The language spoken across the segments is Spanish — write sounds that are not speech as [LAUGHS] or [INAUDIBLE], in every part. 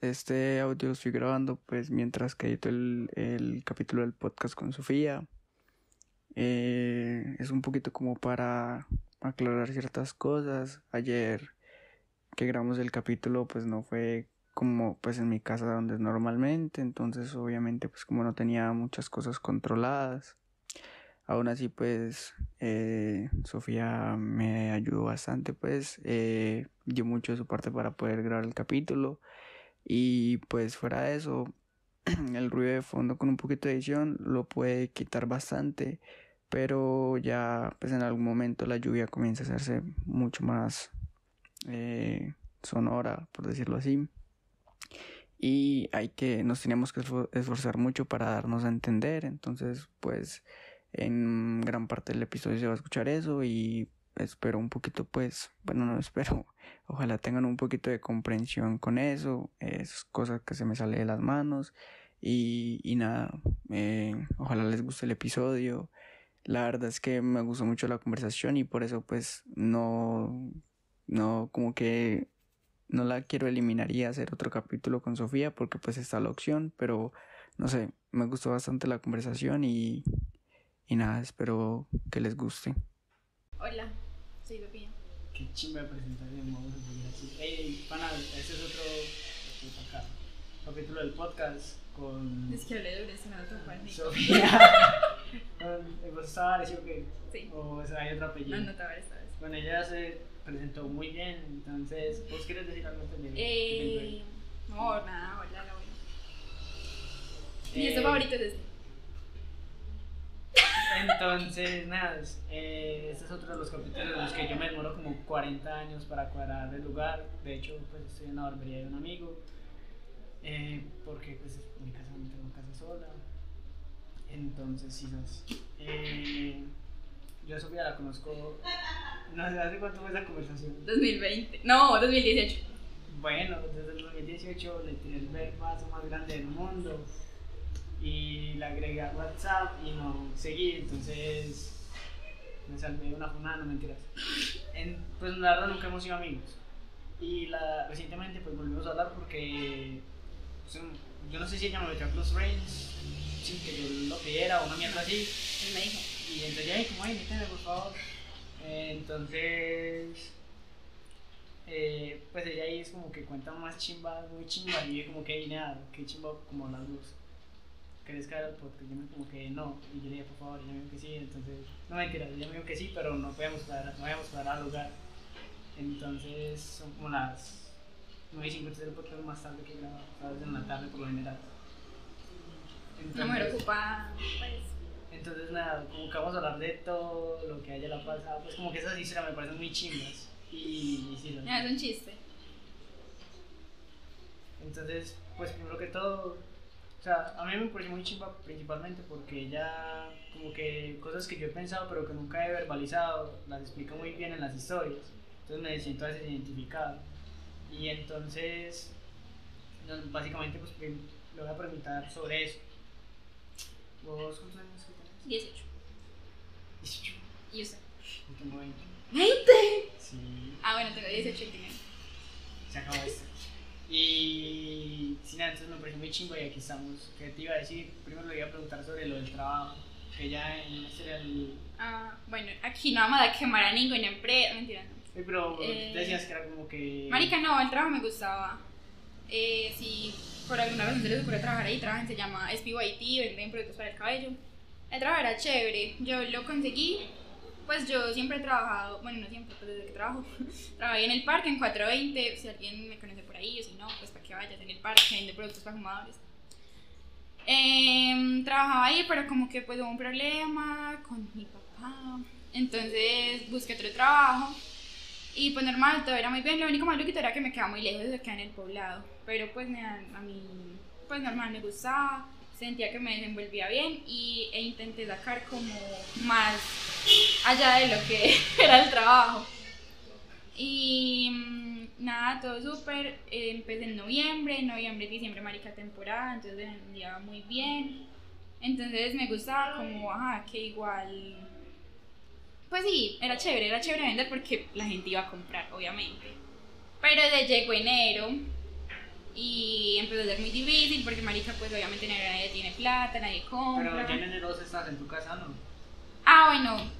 este audio estoy grabando pues mientras que edito el, el capítulo del podcast con Sofía. Eh, es un poquito como para aclarar ciertas cosas. Ayer que grabamos el capítulo pues no fue como pues en mi casa donde es normalmente, entonces obviamente pues como no tenía muchas cosas controladas. Aún así pues eh, Sofía me ayudó bastante pues eh, dio mucho de su parte para poder grabar el capítulo y pues fuera de eso [CLEARS THROAT] el ruido de fondo con un poquito de edición lo puede quitar bastante pero ya pues en algún momento la lluvia comienza a hacerse mucho más eh, sonora por decirlo así. Y hay que nos teníamos que esforzar mucho para darnos a entender entonces pues en gran parte del episodio se va a escuchar eso y espero un poquito pues bueno no espero [LAUGHS] ojalá tengan un poquito de comprensión con eso es cosa que se me sale de las manos y, y nada eh, ojalá les guste el episodio la verdad es que me gustó mucho la conversación y por eso pues no no como que no la quiero eliminar y hacer otro capítulo con Sofía porque pues está la opción, pero no sé, me gustó bastante la conversación y, y nada, espero que les guste. Hola, soy Sofía. Qué chimba de presentación, vamos a seguir así. Hey, pana, este es otro acá, capítulo del podcast con... Es que hablé de eso, no te Sofía. ¿Vos [LAUGHS] estaba o qué? Sí. ¿O hay otro apellido? No, no te esta vez. Bueno, ella se presentó muy bien, entonces, ¿vos quieres decir algo de Eh, no, nada, hola, la Mi eh, favorito es este. Entonces, nada, eh, este es otro de los capítulos en los que yo me demoro como 40 años para cuadrar el lugar. De hecho, pues estoy en la barbería de un amigo. Eh, porque pues mi casa no tengo casa sola. Entonces, sí. Eh, yo a Sofía la conozco. No sé, ¿hace cuánto fue esa conversación? 2020. No, 2018. Bueno, desde el 2018 le tiré el verbazo más grande del mundo. Y la agregué a WhatsApp y no seguí, entonces me salvé de una funada, no mentiras. En, pues la verdad nunca hemos sido amigos. Y la, recientemente pues volvimos a hablar porque pues, yo no sé si ella me metió a Close Range sin que yo lo pidiera o una mierda así. Y me dijo. Y entonces, ay, como, ay, méteme por favor. entonces, eh, pues ella ahí es como que cuenta más chimba, muy chimba, y yo como que, nada, que chimba como las dos. ¿Querés caer al podcast? Yo me como que no, y yo le dije, por favor, ella me dijo que sí, entonces, no mentira, ella me dijo que sí, pero no podíamos cuadrar, no podíamos cuadrar al lugar. Entonces, son como las 9 y 50 del podcast más tarde que grababa, sabes, en la tarde por lo general. Entonces, no me ocupada, pues. Entonces, nada, como que vamos a hablar de todo lo que haya la pasado. Pues, como que esas historias me parecen muy chimbas. Y, y sí, no, es un chiste. Entonces, pues, primero que todo, sea, a mí me pareció muy chimba principalmente porque ya, como que cosas que yo he pensado pero que nunca he verbalizado, las explica muy bien en las historias. Entonces, me siento a veces identificado. Y entonces, básicamente, pues, le voy a preguntar sobre eso. ¿Vos cuántos años 18. 18. ¿Y usted? Yo tengo 20. ¿20? Sí. Ah, bueno, tengo 18 y. Se acabó esto. Y nada, entonces me pareció muy chingo y aquí estamos. ¿Qué te iba a decir? Primero le iba a preguntar sobre lo del trabajo. Que ya en ese era el. Ah, bueno, aquí no vamos a quemar a ninguna empresa. Mentira, no. Sí, pero eh, decías que era como que. Marica, no, el trabajo me gustaba. Eh, si por alguna razón se les ocurre trabajar ahí, trabajan, se llama SPYT, venden productos para el cabello el trabajo era chévere, yo lo conseguí, pues yo siempre he trabajado, bueno, no siempre, pero desde que trabajo, [LAUGHS] trabajé en el parque en 420, si alguien me conoce por ahí o si no, pues para que vayas en el parque, vende productos para fumadores. Eh, trabajaba ahí, pero como que pues hubo un problema con mi papá, entonces busqué otro trabajo y pues normal, todo era muy bien, lo único malo que era que me quedaba muy lejos de acá en el poblado, pero pues a mí, pues normal, me gustaba sentía que me desenvolvía bien y, e intenté sacar como más allá de lo que [LAUGHS] era el trabajo. Y mm, nada, todo súper. empecé en noviembre, noviembre, diciembre, marica temporada, entonces vendía muy bien. Entonces me gustaba como, ajá, que igual. Pues sí, era chévere, era chévere vender porque la gente iba a comprar, obviamente. Pero llegó enero Y empezó a ser muy difícil porque marica pues obviamente nadie tiene plata, nadie compra. Pero ya en enero estás en tu casa, ¿no? Ah, bueno.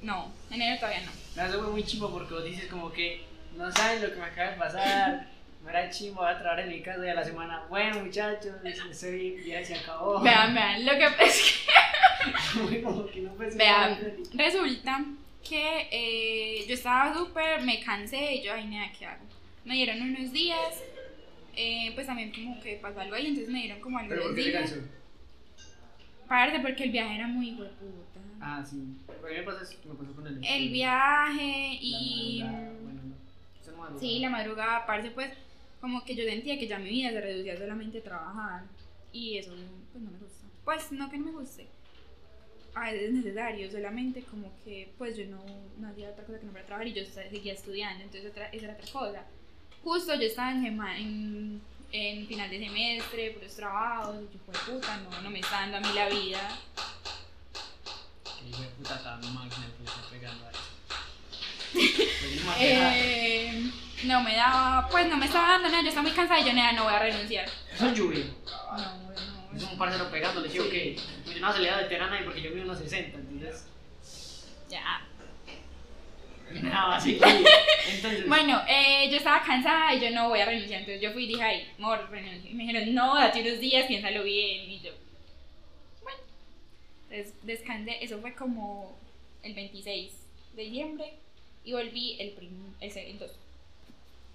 No, en enero todavía no. Me hace muy chimbo porque vos dices como que no saben lo que me acaba de pasar. [LAUGHS] Me era chimbo, voy a trabajar en mi casa y a la semana. Bueno, muchachos, soy, ya se acabó. Vean, vean, lo que es que, [LAUGHS] como que no vean, resulta que eh, yo estaba súper, me cansé y yo, ay, nada, ¿qué hago? Me dieron unos días, eh, pues también como que pasó algo ahí, entonces me dieron como ¿Pero algunos por qué días. Parte porque el viaje era muy hueputa. Ah, sí. A mí me pasó, me pasó con el El viaje la y... madrugada, Bueno, no. Eso. Sí, la madrugada, aparte pues como que yo sentía que ya mi vida se reducía solamente a trabajar y eso pues no me gusta. Pues no que no me guste. A veces es necesario, solamente como que pues yo no, no hacía otra cosa que no fuera trabajar y yo seguía estudiando, entonces otra, esa era otra cosa. Justo yo estaba en, en, en final de semestre, puros trabajos, y yo fue puta, no, no me está dando a mí la vida. Que hijo de puta estaba máquina que está pegando a eso. No me pegaba. Eh, no me daba, pues no me estaba dando nada, yo estaba muy cansada y yo nada, no voy a renunciar. Eso es lluvia. No, no, Es un parcero pegando, le digo que yo no se le da veterana ahí porque yo mido unos 60, entonces. ya. Así. [LAUGHS] Entonces. Bueno, eh, yo estaba cansada y yo no voy a renunciar. Entonces yo fui y dije, ay, amor, renuncio. Y me dijeron, no, date unos días, piénsalo bien. Y yo, bueno. Entonces descansé. Eso fue como el 26 de diciembre. Y volví el, prim, el.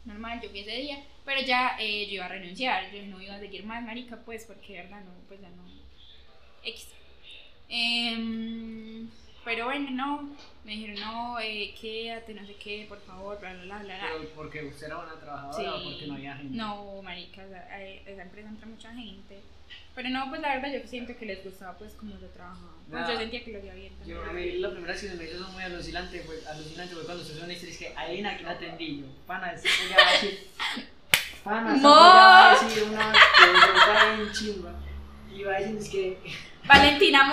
Normal, yo fui ese día. Pero ya eh, yo iba a renunciar. Yo no iba a seguir más, marica, pues, porque verdad no, pues ya no. X. Em, pero bueno, no. Me dijeron, no, eh, quédate, no sé qué, por favor, bla, bla, bla, bla. Pero porque usted era una trabajadora o porque no había gente. No, marica, o sea, eh, esa empresa entra mucha gente. Pero no, pues la verdad yo siento que les gustaba pues como yo trabajaba. Pues Nada. yo sentía que lo hacía bien. Yo, a mí la primera vez que se me hizo muy alucinante fue, alucinante fue cuando se hizo una historia, es que Alina aquí la atendí yo. Pana, este ya va a decir. Pana, esta [LAUGHS] ¡Mo! ya va a decir una que yo estaba en chimba. Y iba a decir, es que. Valentina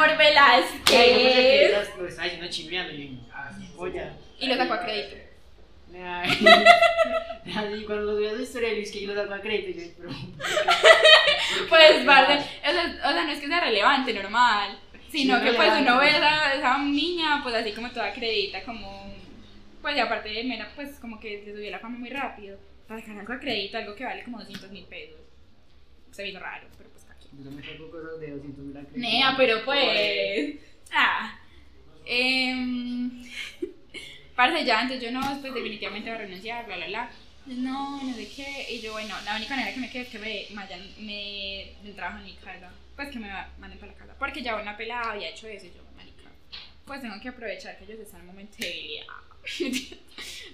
pensé que lo estaba diciendo chimbeando y ah, polla. Y lo sacó a crédito. [LAUGHS] Y cuando lo vi a su historia, Luis, que yo lo saco a crédito, yo, pero. Pues, parce, o sea, o sea, no es que sea relevante, normal. Sino que pues uno ve a esa, niña, pues así como toda acredita, como. Pues y aparte de Mera, pues como que le subió la fama muy rápido. Para sacar algo a crédito, algo que vale como 200 mil pesos. Se hizo raro, pero pues. Yo me saco cosas de 200 mil a crédito. Nea, pero pues. Ah. Eh, [LAUGHS] parce, ya antes yo no, pues definitivamente voy a renunciar, bla, bla, bla. No, no sé qué. Y yo, bueno, la única manera que me quede es que me, vayan, me den trabajo en mi casa. Pues que me manden para la casa. Porque ya una pelada había hecho eso y yo, marica. Pues tengo que aprovechar que ellos están en momento de. [LAUGHS]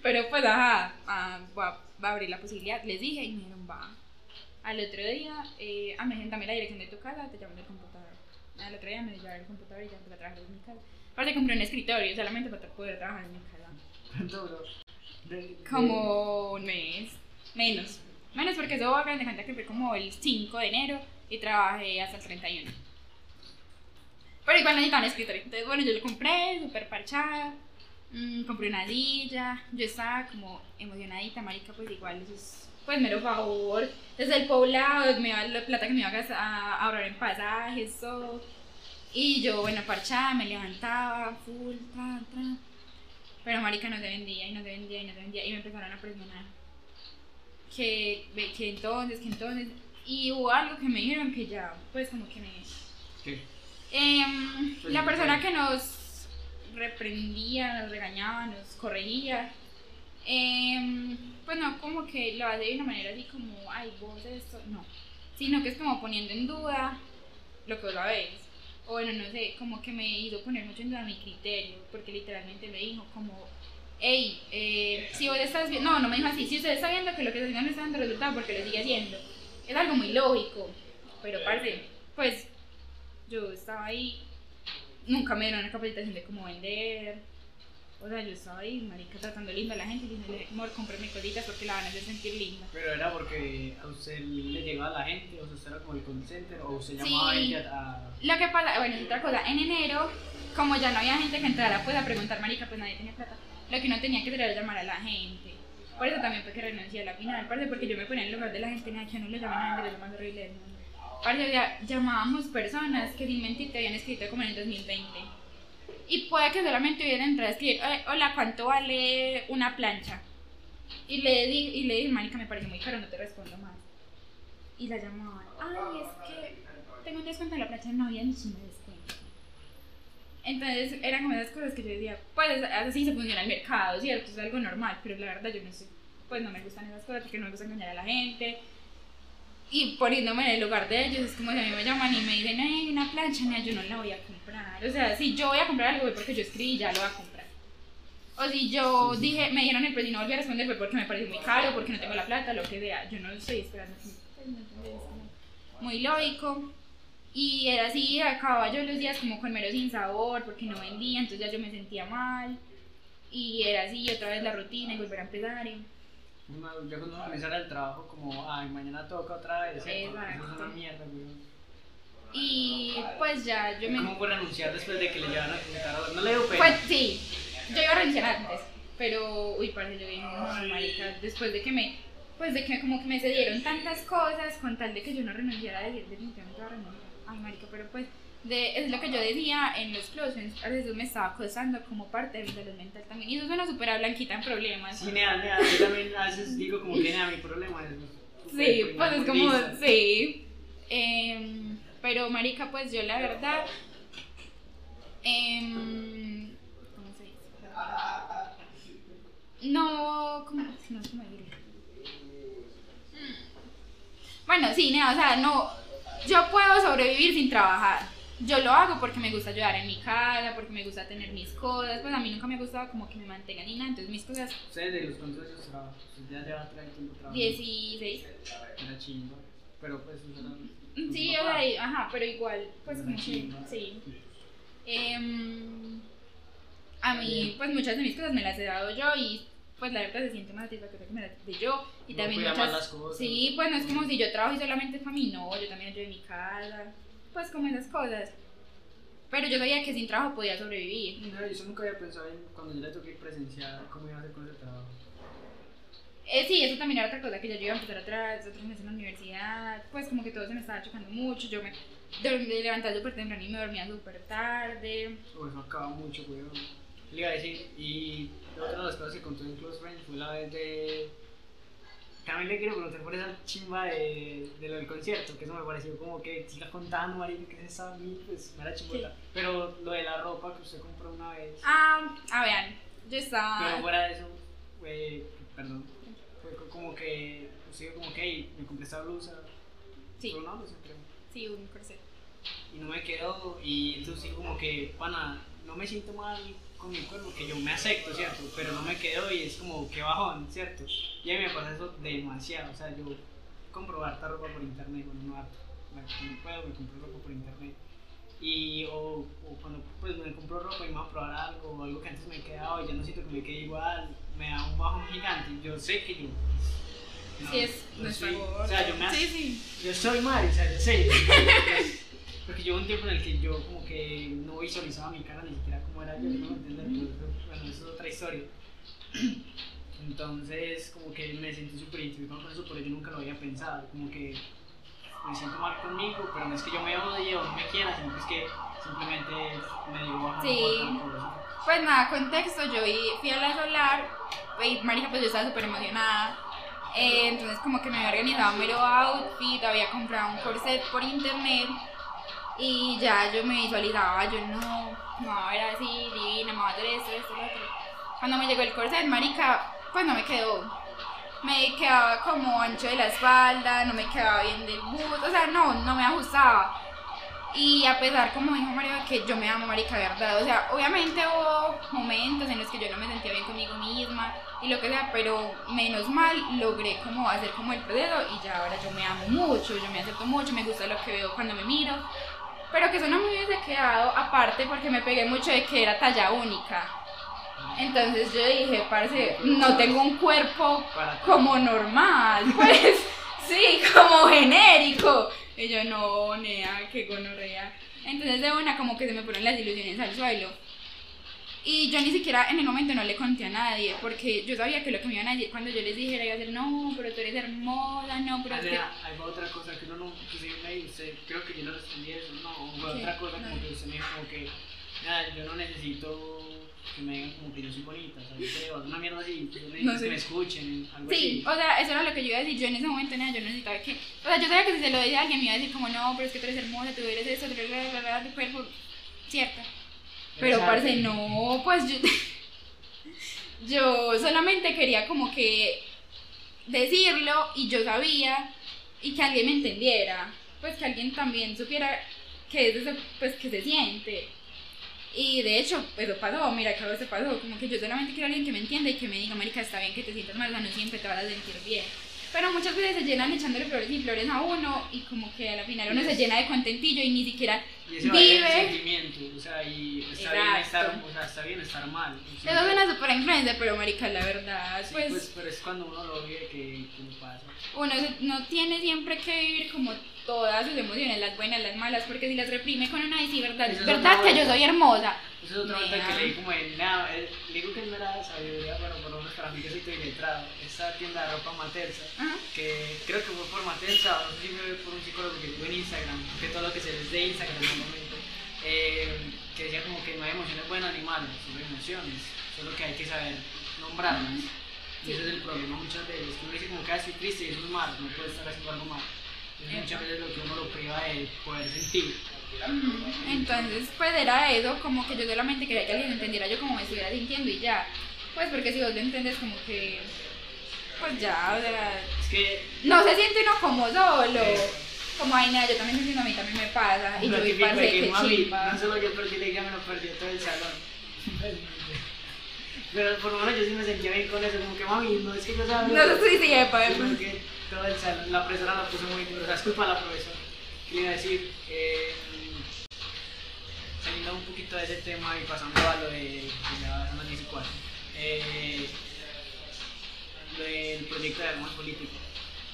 Pero pues, ajá, ah, va, va a abrir la posibilidad. Les dije y me dijeron, va. Al otro día, eh, ah, me dijeron, dame la dirección de tu casa, te llamo del computador. Al otro día me llevaron el computador y ya empecé a trabajar desde mi casa. Aparte compré un escritorio solamente para poder trabajar en mi casa. ¿Cuánto duró? Como un mes, menos. Menos porque eso hagan de cuenta que fue como el 5 de enero y trabajé hasta el 31. Pero igual necesitaba un escritorio. Entonces, bueno, yo lo compré, súper parchada. mm, compré una silla. Yo estaba como emocionadita, marica, pues igual eso es, pues mero favor. Desde el poblado, me iba la plata que me iba a, gastar- a ahorrar en pasajes, todo. Y yo, bueno, parchada, me levantaba, full, tra, tra. Pero marica no se vendía y no se vendía y no se vendía. Y me empezaron a presionar. Que, que entonces, que entonces. Y hubo algo que me dijeron que ya, pues como que me... ¿Qué? Pues, la persona que nos reprendía, nos regañaba, nos corregía, em, pues no como que lo hace de una manera así como, ay, vos esto, no, sino que es como poniendo en duda lo que vos sabés. O bueno, no sé, como que me hizo poner mucho en duda mi criterio, porque literalmente me dijo como, hey, eh, si vos estás viendo, no, no me dijo así, si usted está viendo que lo que está haciendo no está dando resultado, porque lo sigue haciendo. Es algo muy lógico, pero parce, pues yo estaba ahí, nunca me dieron una capacitación de cómo vender. O sea, yo estaba ahí, marica, tratando linda a la gente y diciéndole, amor, cómprame cositas porque la van a hacer sentir linda. Pero era porque a usted le llegaba la gente, o sea, usted era como el call center, o usted llamaba Sí. gente a, a- Lo que pasa, bueno, es otra cosa, en enero, como ya no había gente que entrara pues a preguntar, marica, pues nadie tenía plata, lo que uno tenía que hacer era llamar a la gente. Por eso también fue que renuncié a la final, parce, porque yo me ponía en lugar de la gente, nada, que no lo llaman a de lo más horrible del mundo. Parce, sea, llamábamos personas que sin mentir te habían escrito como en el 2020. Y puede que solamente hubieran entrado a escribir, "Eh, hola, ¿cuánto vale una plancha? Y le di, y le dije, marica, me parece muy caro, no te respondo más. Y la llamaban, ay, es que tengo un descuento en la plancha, no había ni chino de descuento. Entonces eran como esas cosas que yo decía, pues así se funciona el mercado, ¿cierto? Es algo normal, pero la verdad yo no sé, pues no me gustan esas cosas porque no me gusta engañar a la gente. Y poniéndome en el lugar de ellos, es como si a mí me llaman y me dicen, ay, una plancha, mira, yo no la voy a comprar. O sea, si yo voy a comprar algo, porque yo escribí, ya lo voy a comprar. O si yo dije, me dijeron el precio y no volví a responder, fue porque me pareció muy caro, porque no tengo la plata, lo que sea. Yo no estoy esperando que me- no Muy lógico. Y era así, acababa yo los días como con mero sin sabor, porque no vendía, entonces ya yo me sentía mal. Y era así, otra vez la rutina y volver a empezar. y- Ya cuando uno el trabajo, como, ay, mañana toca otra vez. Eso es una mierda, güey. Y pues ya yo me... ¿Cómo fue renunciar después de que le llevaron a preguntar? a- No le dio pena. Pues sí, yo iba a renunciar antes, pero uy, parce, yo dije, no, marica, después de que me, pues de que como que me se dieron tantas cosas con tal de que yo no renunciara a decir definitivamente voy a renunciar. Ay, marica, pero pues de, es lo que yo decía en los closets, a veces me estaba acosando como parte de mi salud mental también, y eso suena súper a blanquita en problemas. Sí, nea, nea, yo también a veces digo como que nea, mi problema es... Sí, pues es como, Lisa. sí. Em, pero marica, pues yo la verdad, em, ¿cómo se dice? No, ¿cómo? No cómo decirlo. Mm. Bueno, sí, nada, o sea, no, yo puedo sobrevivir sin trabajar. Yo lo hago porque me gusta ayudar en mi casa, porque me gusta tener mis cosas, pues a mí nunca me ha gustado como que me mantengan ni nada, entonces mis cosas, Ustedes de los cuántos años trabajan, Usted ya lleva tres tiempo trabajando. 16, Era chimba, pero pues. Sí, o sea, y- ajá, pero igual, pues como que, sí. Em, a mí, pues muchas de mis cosas me las he dado yo y pues la verdad se siente más satisfactoria que me las dé yo. Y No también muchas... las cosas. Sí, pues no es como si yo trabajo y solamente es para mí, no, yo también ayudo en mi casa, pues como esas cosas. Pero yo sabía que sin trabajo podía sobrevivir. No, yo nunca había pensado en cuando yo le toqué presenciar cómo iba a hacer con ese trabajo. Eh, sí, eso también era otra cosa que yo iba a empezar otra, otra vez en la universidad, pues como que todo se me estaba chocando mucho, yo me, levantaba súper temprano y me dormía súper tarde. O eso acaba mucho, weón. Le iba a decir, y otra de las cosas que contó en Close Friends fue la vez de. También le quiero preguntar por esa chimba de, de lo del concierto, que eso me pareció como que siga contando, marica, que se sabe a mí, pues me era chimbota. Pero lo de la ropa que usted compró una vez. Ah, a vean, yo Pero estaba. fuera de eso, fue. Perdón. Fue co- como que. Usted como que, hey, me compré esta blusa. Sí, Pero no, pues creo. sí, un corset. y no me quedo y entonces digo como que pana no me siento mal con mi cuerpo que yo me acepto cierto pero no me quedo y es como que bajón cierto y a mí me pasa eso demasiado o sea yo compro harta ropa por internet bueno no harta cuando puedo me compro ropa por internet y o, o cuando pues me compro ropa y me voy a probar algo algo que antes me quedaba y ya no siento que me quede igual me da un bajón gigante yo sé que yo no, Sí, es nuestra gorda. o sea yo me Sí, sí. yo soy Mario, o sea, yo sé. Porque yo un tiempo en el que yo como que no visualizaba mi cara ni siquiera cómo era yo, no pero eso, bueno, eso es otra historia. [CLEARS THROAT] Entonces, como que me sentí súper identificado con eso, pero yo nunca lo había pensado, como que me siento mal conmigo, pero no es que yo me odie o no me quiera, sino que es que simplemente me dio baja Sí. Pues nada, contexto, yo fui a la solar, y marica, pues yo estaba súper emocionada. Eh, entonces como que me había organizado un mero outfit, había comprado un corset por internet y ya yo me visualizaba, yo no, no, a ver así, divina, me voy a hacer esto, esto, lo. Cuando me llegó el corset, marica, pues no me quedó. Me quedaba como ancho de la espalda, no me quedaba bien del busto, o sea, no, no me ajustaba. Y a pesar, como dijo Mario, que yo me amo, marica, verdad. O sea, obviamente hubo momentos en los que yo no me sentía bien conmigo misma y lo que sea, pero menos mal logré como hacer como el proceso y ya ahora yo me amo mucho, yo me acepto mucho, me gusta lo que veo cuando me miro. Pero que eso no me hubiese quedado aparte porque me pegué mucho de que era talla única. Entonces yo dije, parce, no tengo un cuerpo como normal, [LAUGHS] pues sí, como genérico. Y yo, no, nea, qué gonorrea. Entonces de una como que se me fueron las ilusiones al suelo. Y yo ni siquiera en el momento no le conté a nadie, porque yo sabía que lo que me iban a decir cuando yo les dijera iba a ser, no, pero tú eres hermosa, no, pero es que... Hay otra cosa que uno no, que si me dice, creo que yo no respondí eso, no, fue otra cosa como que usted me dijo como que, nada, yo no necesito que me digan como que yo soy bonita, o sea, yo sé, o una mierda así, yo No sé. que me escuchen, algo Sí, así. o sea, eso era lo que yo iba a decir. Yo en ese momento nada, yo no necesitaba que. O sea, yo sabía que si se lo decía a alguien me iba a decir, como no, pero es que tú eres hermosa, tú eres eso, tú eres la, la, la, tu cuerpo. Cierto. Pero, parce, no, pues yo. [LAUGHS] yo solamente quería como que decirlo y yo sabía y que alguien me entendiera. Pues que alguien también supiera que es eso, pues que se siente. Y de hecho, eso pasó, mira que eso pasó, como que yo solamente quiero a alguien que me entienda y que me diga, marica, está bien que te sientas mal, o sea, no siempre te vas a sentir bien. Pero muchas veces se llenan echándole flores y flores a uno y como que a la final uno se llena de contentillo y ni siquiera... Y ese vive. sentimiento, o sea, y está bien estar, o sea, está bien estar mal. Eso suena súper influencia, pero marica, la verdad, sí, pues, pues, pero es cuando uno lo vive que, pasa. uno no tiene siempre que vivir como todas sus emociones, las buenas, las malas, porque si las reprime con una y sí, verdad, es verdad que yo soy hermosa. Eso es otra vuelta que leí como en nada, le digo que no era sabiduría, pero por lo menos para mí que soy iletrado. Esta tienda de ropa Matersa, Ajá. que creo que fue por Matersa, o no sé si fue por un psicólogo que tuvo en Instagram, que todo lo que se les dé Instagram en el momento, eh, que decía como que no hay emociones buenas ni malas, solo emociones, solo que hay que saber nombrarlas. Y ese es el problema muchas veces, que uno dice como que ah, estoy triste y eso es malo, no puede estar haciendo algo malo. Muchas veces es lo que uno lo priva de poder sentir. Entonces, pues era eso, como que yo solamente quería que alguien entendiera yo como me estuviera sintiendo y ya. Pues porque si vos lo entiendes como que, pues ya, o sea, Es que no se siente uno como solo. Como, ay, nada, yo también entiendo, a mí también me pasa. Y Lo yo vi típico parce, que chimba. no solo yo la idea, me lo perdió todo el salón. [LAUGHS] Pero por lo menos yo sí me sentía bien con eso, como que mami, no es que yo sabía. No sé si sepa, Sino que todo el salón, la profesora la puso muy duro, o sea, es culpa de la profesora. ¿Qué le iba a decir? Eh, saliendo un poquito de ese tema y pasando a lo de. que ya son las 14. Eh, lo del proyecto de armas político.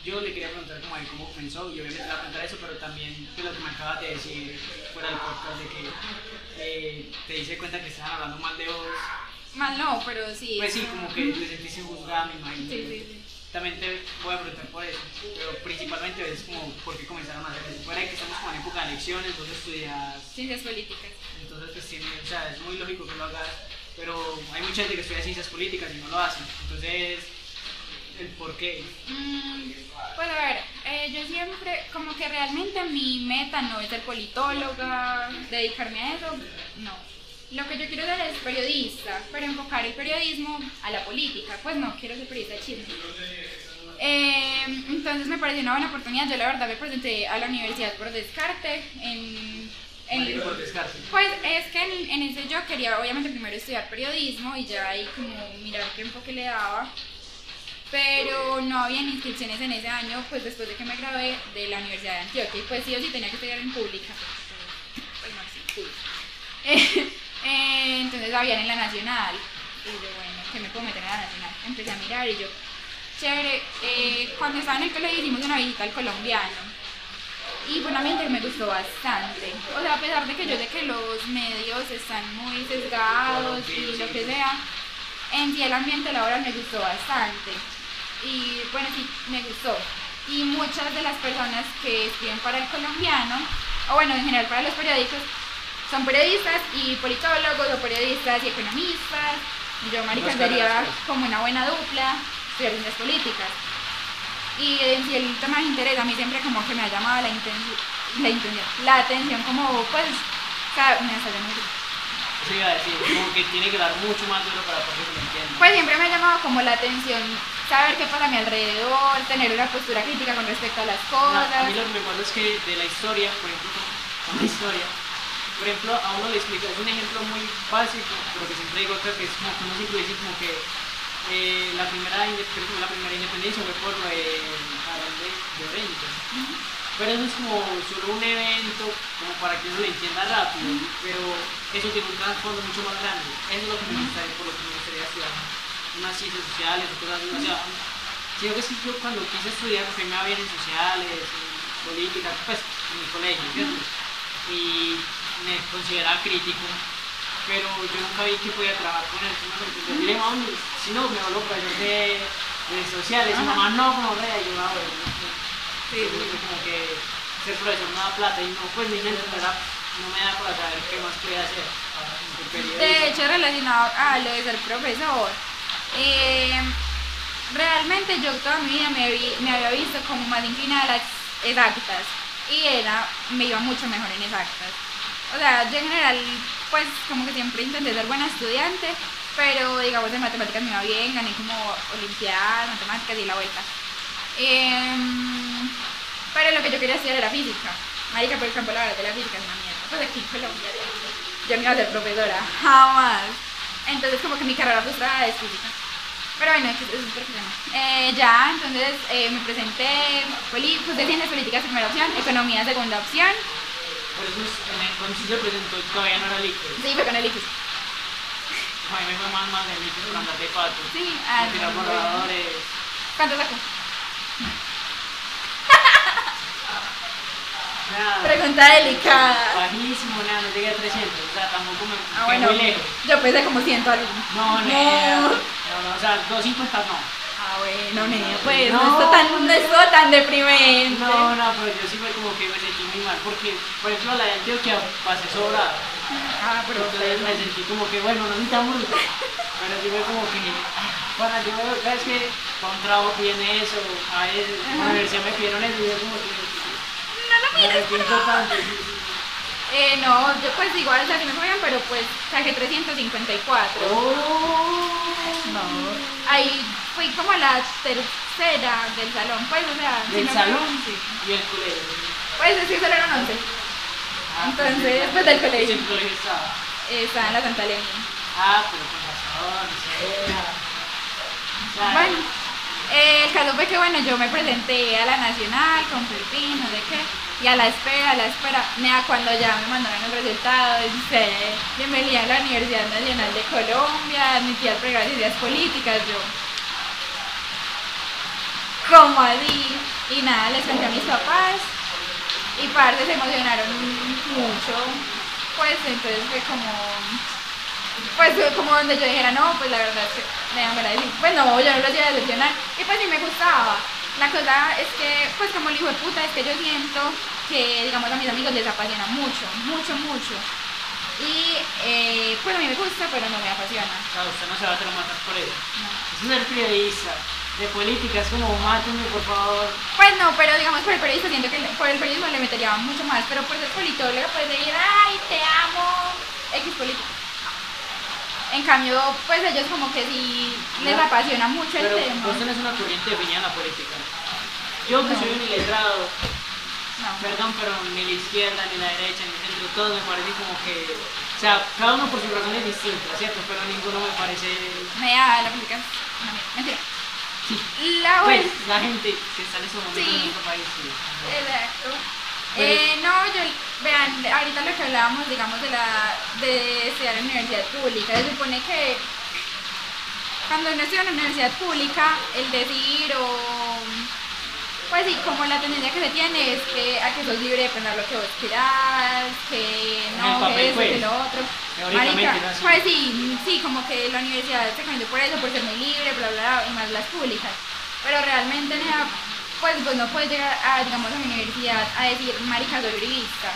Yo le quería preguntar como a él cómo comenzó, y obviamente le voy a preguntar eso, pero también pues, lo que me acabas de decir fuera del podcast de que eh, te diste cuenta que estaban hablando mal de vos. Mal no, pero sí. Pues sí, como que te sentiste juzgada, me imagino. Sí, sí, sí. También te voy a preguntar por eso, pero principalmente es como por qué comenzaron a hacer eso. Fuera de que estamos como en época de elecciones, vos estudias, Ciencias políticas. entonces pues tiene, o sea, es muy lógico que lo hagas, pero hay mucha gente que estudia ciencias políticas y no lo hace. Entonces, el por qué. Mm, Pues a ver, eh, yo siempre, como que realmente mi meta no es ser politóloga, dedicarme a eso, no. Lo que yo quiero ser es periodista, pero enfocar el periodismo a la política, pues no quiero ser periodista de chisme. Eh, entonces me pareció una buena oportunidad, yo la verdad me presenté a la universidad por descarte, en, en, por descarte. pues es que en, en ese yo quería obviamente primero estudiar periodismo y ya ahí como mirar qué enfoque le daba. Pero no había inscripciones en ese año, pues después de que me gradué de la Universidad de Antioquia y pues sí o sí tenía que estudiar en pública. Pues no, sí, pública. [LAUGHS] Eh, eh, entonces habían en la Nacional. Y yo, bueno, ¿qué me puedo meter en la Nacional? Empecé a mirar y yo, chévere. Eh, cuando estaba en el colegio hicimos una visita al colombiano. Y ambiente que me gustó bastante. O sea, a pesar de que yo sé que los medios están muy sesgados y lo que sea, en sí el ambiente laboral me gustó bastante. Y bueno, sí, me gustó. Y muchas de las personas que escriben para el colombiano, o bueno, en general para los periódicos, son periodistas y politólogos o periodistas y economistas. Y yo, marica, sería carreras, como una buena dupla estudiar ciencias políticas. Y en sí el tema de interés a mí siempre como que me ha llamado la, la, la atención como pues, sea, me salió muy bien. Eso iba a decir, como que tiene que dar mucho más duro para poder que lo entiendan. Pues siempre me ha llamado como la atención saber qué pasa a mi alrededor, tener una postura crítica con respecto a las No, a cosas. mí lo que me pasa es que de la historia, por ejemplo, con la historia, por ejemplo, a uno le explica, es un ejemplo muy básico, pero que siempre digo acá, que es como que uno siempre dice como que eh, la, primera, creo la primera independencia fue por lo de de, de Orense. Pero eso es como solo un evento, como para que uno lo entienda rápido, pero eso tiene un trasfondo mucho más grande. Eso es lo que me gustaría, por lo que me gustaría estudiar, unas ciencias sociales cosas así. O sea, Sino que que yo cuando quise estudiar me iba bien en sociales, en política, pues en mi colegio, ¿cierto? Y me consideraba crítico. pero yo nunca vi que podía trabajar con él. Yo dije, si no, me vuelvo profesor de redes sociales. Y mamá, no, como re, yo, no sé. Sí, como que ser profesor no da plata y no, pues mente no, no me da para saber qué más podía hacer. De hecho, relacionado a lo de ser profesor, eh, realmente yo toda mi vida me, vi- me había visto como más inclinada a las exactas y era, me iba mucho mejor en exactas. O sea, yo en general, pues como que siempre intenté ser buena estudiante, pero digamos en matemáticas me iba bien, gané como olimpiadas, matemáticas y la vuelta. Em, pero lo que yo quería estudiar era física. Marica, por el campo laboral de la física es una mierda. Pues aquí en Colombia yo no iba a ser profesora, jamás. Entonces como que mi carrera frustrada es física. Pero bueno, eso es súper bueno. Eh, ya, entonces eh, me presenté, puse ciencias políticas primera opción, economía segunda opción. Por eso es, en el, se presentó todavía no era líquido. Sí, fue con el ICFES. A mí me fue más mal de líquido por andar de pato. Sí, ah, No tirar no, borradores. ¿Cuánto sacó? Nada. Pregunta delicada. Bajísimo, nada, no llegué a 300. O sea, tampoco me Ah, bueno, muy lejos. yo pensé como 100 algo. No, no, no, no, o sea, 250 no. Bueno, nena, pues no, No. está tan, no está tan deprimente. No, no, pero yo sí fue como que me sentí muy mal. Porque, por ejemplo, la de Antioquia pasé sobrada. Ah, pero Entonces me sentí como que, bueno, no necesitamos. Pero sí fue como que, bueno, yo veo, ¿sabes qué? Para un trabajo viene eso. A veces, en la universidad me pidieron eso y yo como que. no lo Me arrepiento tanto. Sí, sí. Eh, no, yo pues igual, o sea, sí me bien, pero pues saqué 354. Oh. No. Ahí fui como la tercera del salón, pues, o sea. sí ¿Del fue- salón? Sí. Y el colegio. Pues es que solo eran 11. Ah, Entonces, sí. pues, del colegio. Sí, el colegio estaba. Eh, Estaba en la Santa Elena. Ah, pero con razón, sea, Bueno, eh, el caso fue que bueno, yo me presenté a la Nacional con Pepín, no sé qué, y a la espera, a la espera, nea, cuando ya me mandaron los resultados, dice, bienvenida a la Universidad Nacional de Colombia, admitida al programa de Ciencias Políticas, yo, ¿cómo así? Y nada, les conté a mis papás, y parte se emocionaron mucho, pues entonces fue como pues fue como donde yo dijera, no, pues la verdad es que me da pena decir, pues no, yo no los iba a decepcionar, y pues sí me gustaba. La cosa es que, pues como el hijo de puta, es que yo siento que, digamos, a mis amigos les apasiona mucho, mucho, mucho. Y eh, pues a mí me gusta, pero no me apasiona. o sea, usted no se va a traumatizar por eso. No. Es ser periodista. De política es como, mátenme por favor. Pues no, pero digamos por el periodismo siento que le- por el periodismo le metería mucho más, pero por ser politóloga puedes decir, ay, te amo, X político. En cambio, pues ellos como que sí les No. apasiona mucho el Pero tema. vos tenés una corriente definida en la política. Yo que No. soy un iletrado, No. perdón, pero ni la izquierda, ni la derecha, ni el centro, todos me parecen como que... O sea, cada uno por sus razones distintas, ¿cierto? Pero ninguno me parece... Me da la política. No, mentira. Sí. La Pues, la gente que está en ese momento Sí. en nuestro país, sí. Exacto. Eh, no, yo, vean, ahorita lo que hablábamos, digamos, de la de estudiar en universidad pública, se supone que cuando uno estudia en una universidad pública, el decir o pues sí, como la tendencia que se tiene es que a que sos libre de pensar lo que vos quieras, que En no, papel, que eso, pues. que lo otro. Marica, pues sí, sí, como que la universidad se conoce por eso, por ser muy libre, bla, bla, bla, y más las públicas. Pero realmente, nea, pues vos no puedes llegar a, digamos, a mi universidad a decir, marica, soy uribista.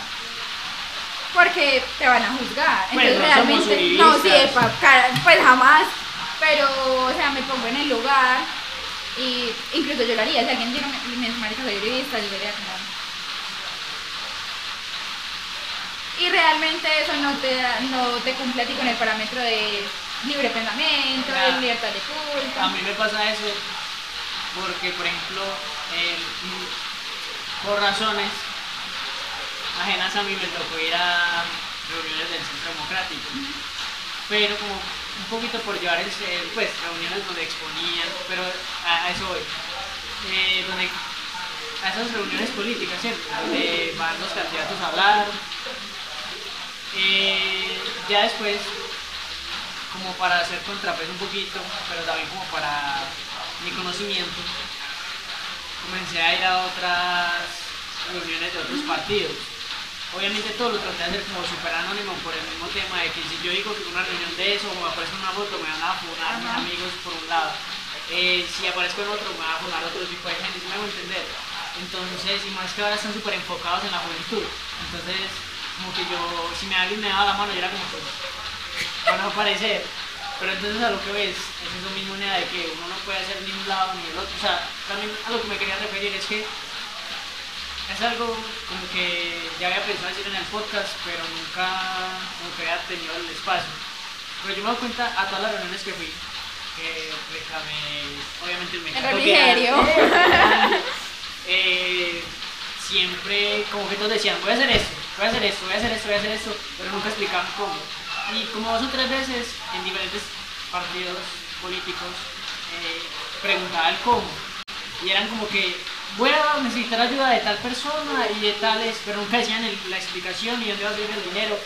Porque te van a juzgar. Entonces no realmente, no, sí, epa, cara, pues jamás. Pero, o sea, me pongo en el lugar y incluso yo lo haría. Si alguien y me dice, marica, soy uribista, yo diría como... Y realmente eso no te, da- no te cumple a ti con el parámetro de libre pensamiento, de libertad de culto. A mí me pasa eso porque, por ejemplo, eh, por razones ajenas a mí me tocó ir a reuniones del Centro Democrático. Pero como un poquito por llevar el, pues, reuniones donde exponían, pero a, a eso voy. Eh, donde, a esas reuniones políticas, ¿cierto? Donde van los candidatos a hablar. Eh, ya después como para hacer contrapeso un poquito, pero también como para mi conocimiento, comencé a ir a otras reuniones de otros partidos. obviamente todo lo traté de hacer como súper anónimo por el mismo tema de que si yo digo que una reunión de eso o me aparece una foto me van a funar mis amigos por un lado. Eh, si aparezco en otro me van a funar otro tipo de gente, si me hago entender. Entonces, y más que ahora están súper enfocados en la juventud. Entonces, como que yo, si me alguien me daba la mano, yo era como para no aparecer. Pero entonces a lo que ves, es eso mismo idea de que uno no puede hacer ni un lado ni el otro. O sea, también a lo que me quería referir es que es algo como que ya había pensado decir en el podcast, pero nunca, como que había tenido el espacio. Pero yo me doy cuenta a todas las reuniones que fui, que reclamé, obviamente el El refrigerio. eh, siempre como que todos decían, voy a hacer esto, voy a hacer esto, voy a hacer esto, voy a hacer esto, pero nunca explicaban cómo. Y como dos o tres veces en diferentes partidos políticos eh, preguntaba el cómo. Y eran como que voy a necesitar ayuda de tal persona y de tales, pero nunca decían el- la explicación y dónde va a salir el dinero.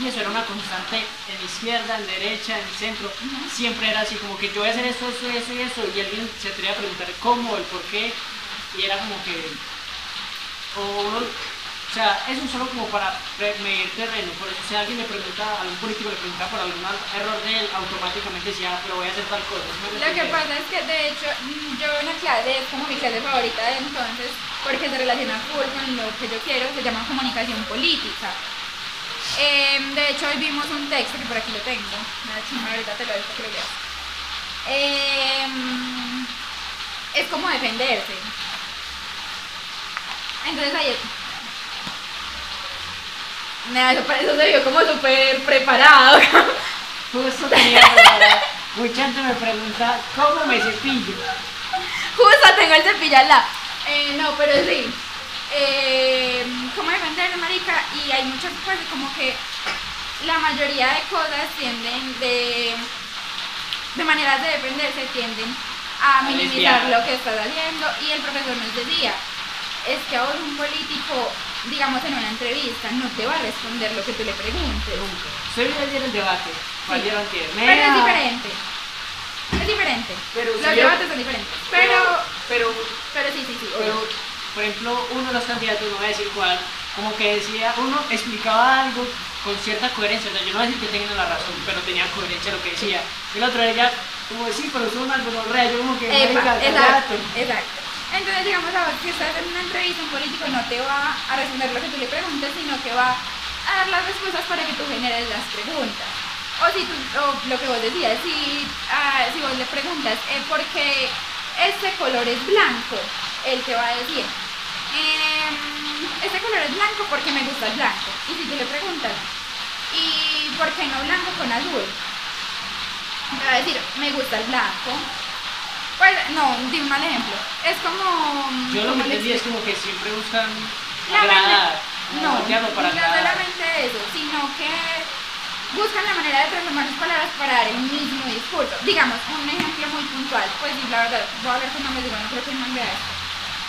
Y eso era una constante en izquierda, en derecha, en el centro. Siempre era así, como que yo voy a hacer esto, esto, eso y eso. Y alguien se atrevía a preguntar cómo, el por qué. Y era como que. O, o sea, eso solo como para medir terreno. Por eso, si alguien le pregunta, a algún político le pregunta por algún error de él, automáticamente decía, "Ah, pero voy a hacer tal cosa. ¿sí me Lo que pasa es que, de hecho, yo una clase, es como mi clase favorita de entonces, porque se relaciona full con lo que yo quiero, se llama comunicación política. Em, de hecho, hoy vimos un texto que por aquí lo tengo. Nada chimba, ahorita te lo dejo que lo leas. Em, es como defenderse. Entonces ahí es. Nada, eso, para- eso se vio como súper preparado. [LAUGHS] Justo tenía preparado. Mucha gente me pregunta, ¿cómo me cepillo? Justo tengo el cepillo al lado. Eh, no, pero sí. Eh, ¿Cómo defender, marica? Y hay muchas cosas como que la mayoría de cosas tienden de, de maneras de defenderse tienden a minimizar lo que estás haciendo y el profesor nos decía es que a vos un político digamos en una entrevista no te va a responder lo que tú le preguntes Nunca. Usted vio ayer el debate. ¿O Sí. pero es diferente es diferente Pero los debates son diferentes pero Pero, pero sí sí sí pero, por ejemplo, uno de los candidatos, no voy a decir cuál, como que decía, uno explicaba algo con cierta coherencia. O sea, yo no voy a decir que tengan la razón, pero tenía coherencia lo que decía. El otro era como, sí, pero son una gonorrea. Yo como que, Epa, exacto, exacto. Entonces, digamos, a vos que estás en una entrevista, un político no te va a responder lo que tú le preguntes, sino que va a dar las respuestas para que tú generes las preguntas. O si tú, lo que vos decías, si, ah, si vos le preguntas eh, por qué este color es blanco, él te va a decir, em, este color es blanco porque me gusta el blanco. Y si tú le preguntas, ¿y por qué no blanco con azul? Te va a decir, me gusta el blanco. Pues, no, di un mal ejemplo. Es como. Yo lo ¿cómo que entendí es como que siempre buscan La agradar. No, voltearlo para no agradar. solamente eso, sino que buscan la manera de transformar sus palabras para dar el mismo discurso. Digamos, un ejemplo muy puntual, pues sí, la verdad, voy a hablar con nombres, digo, no creo que vea esto.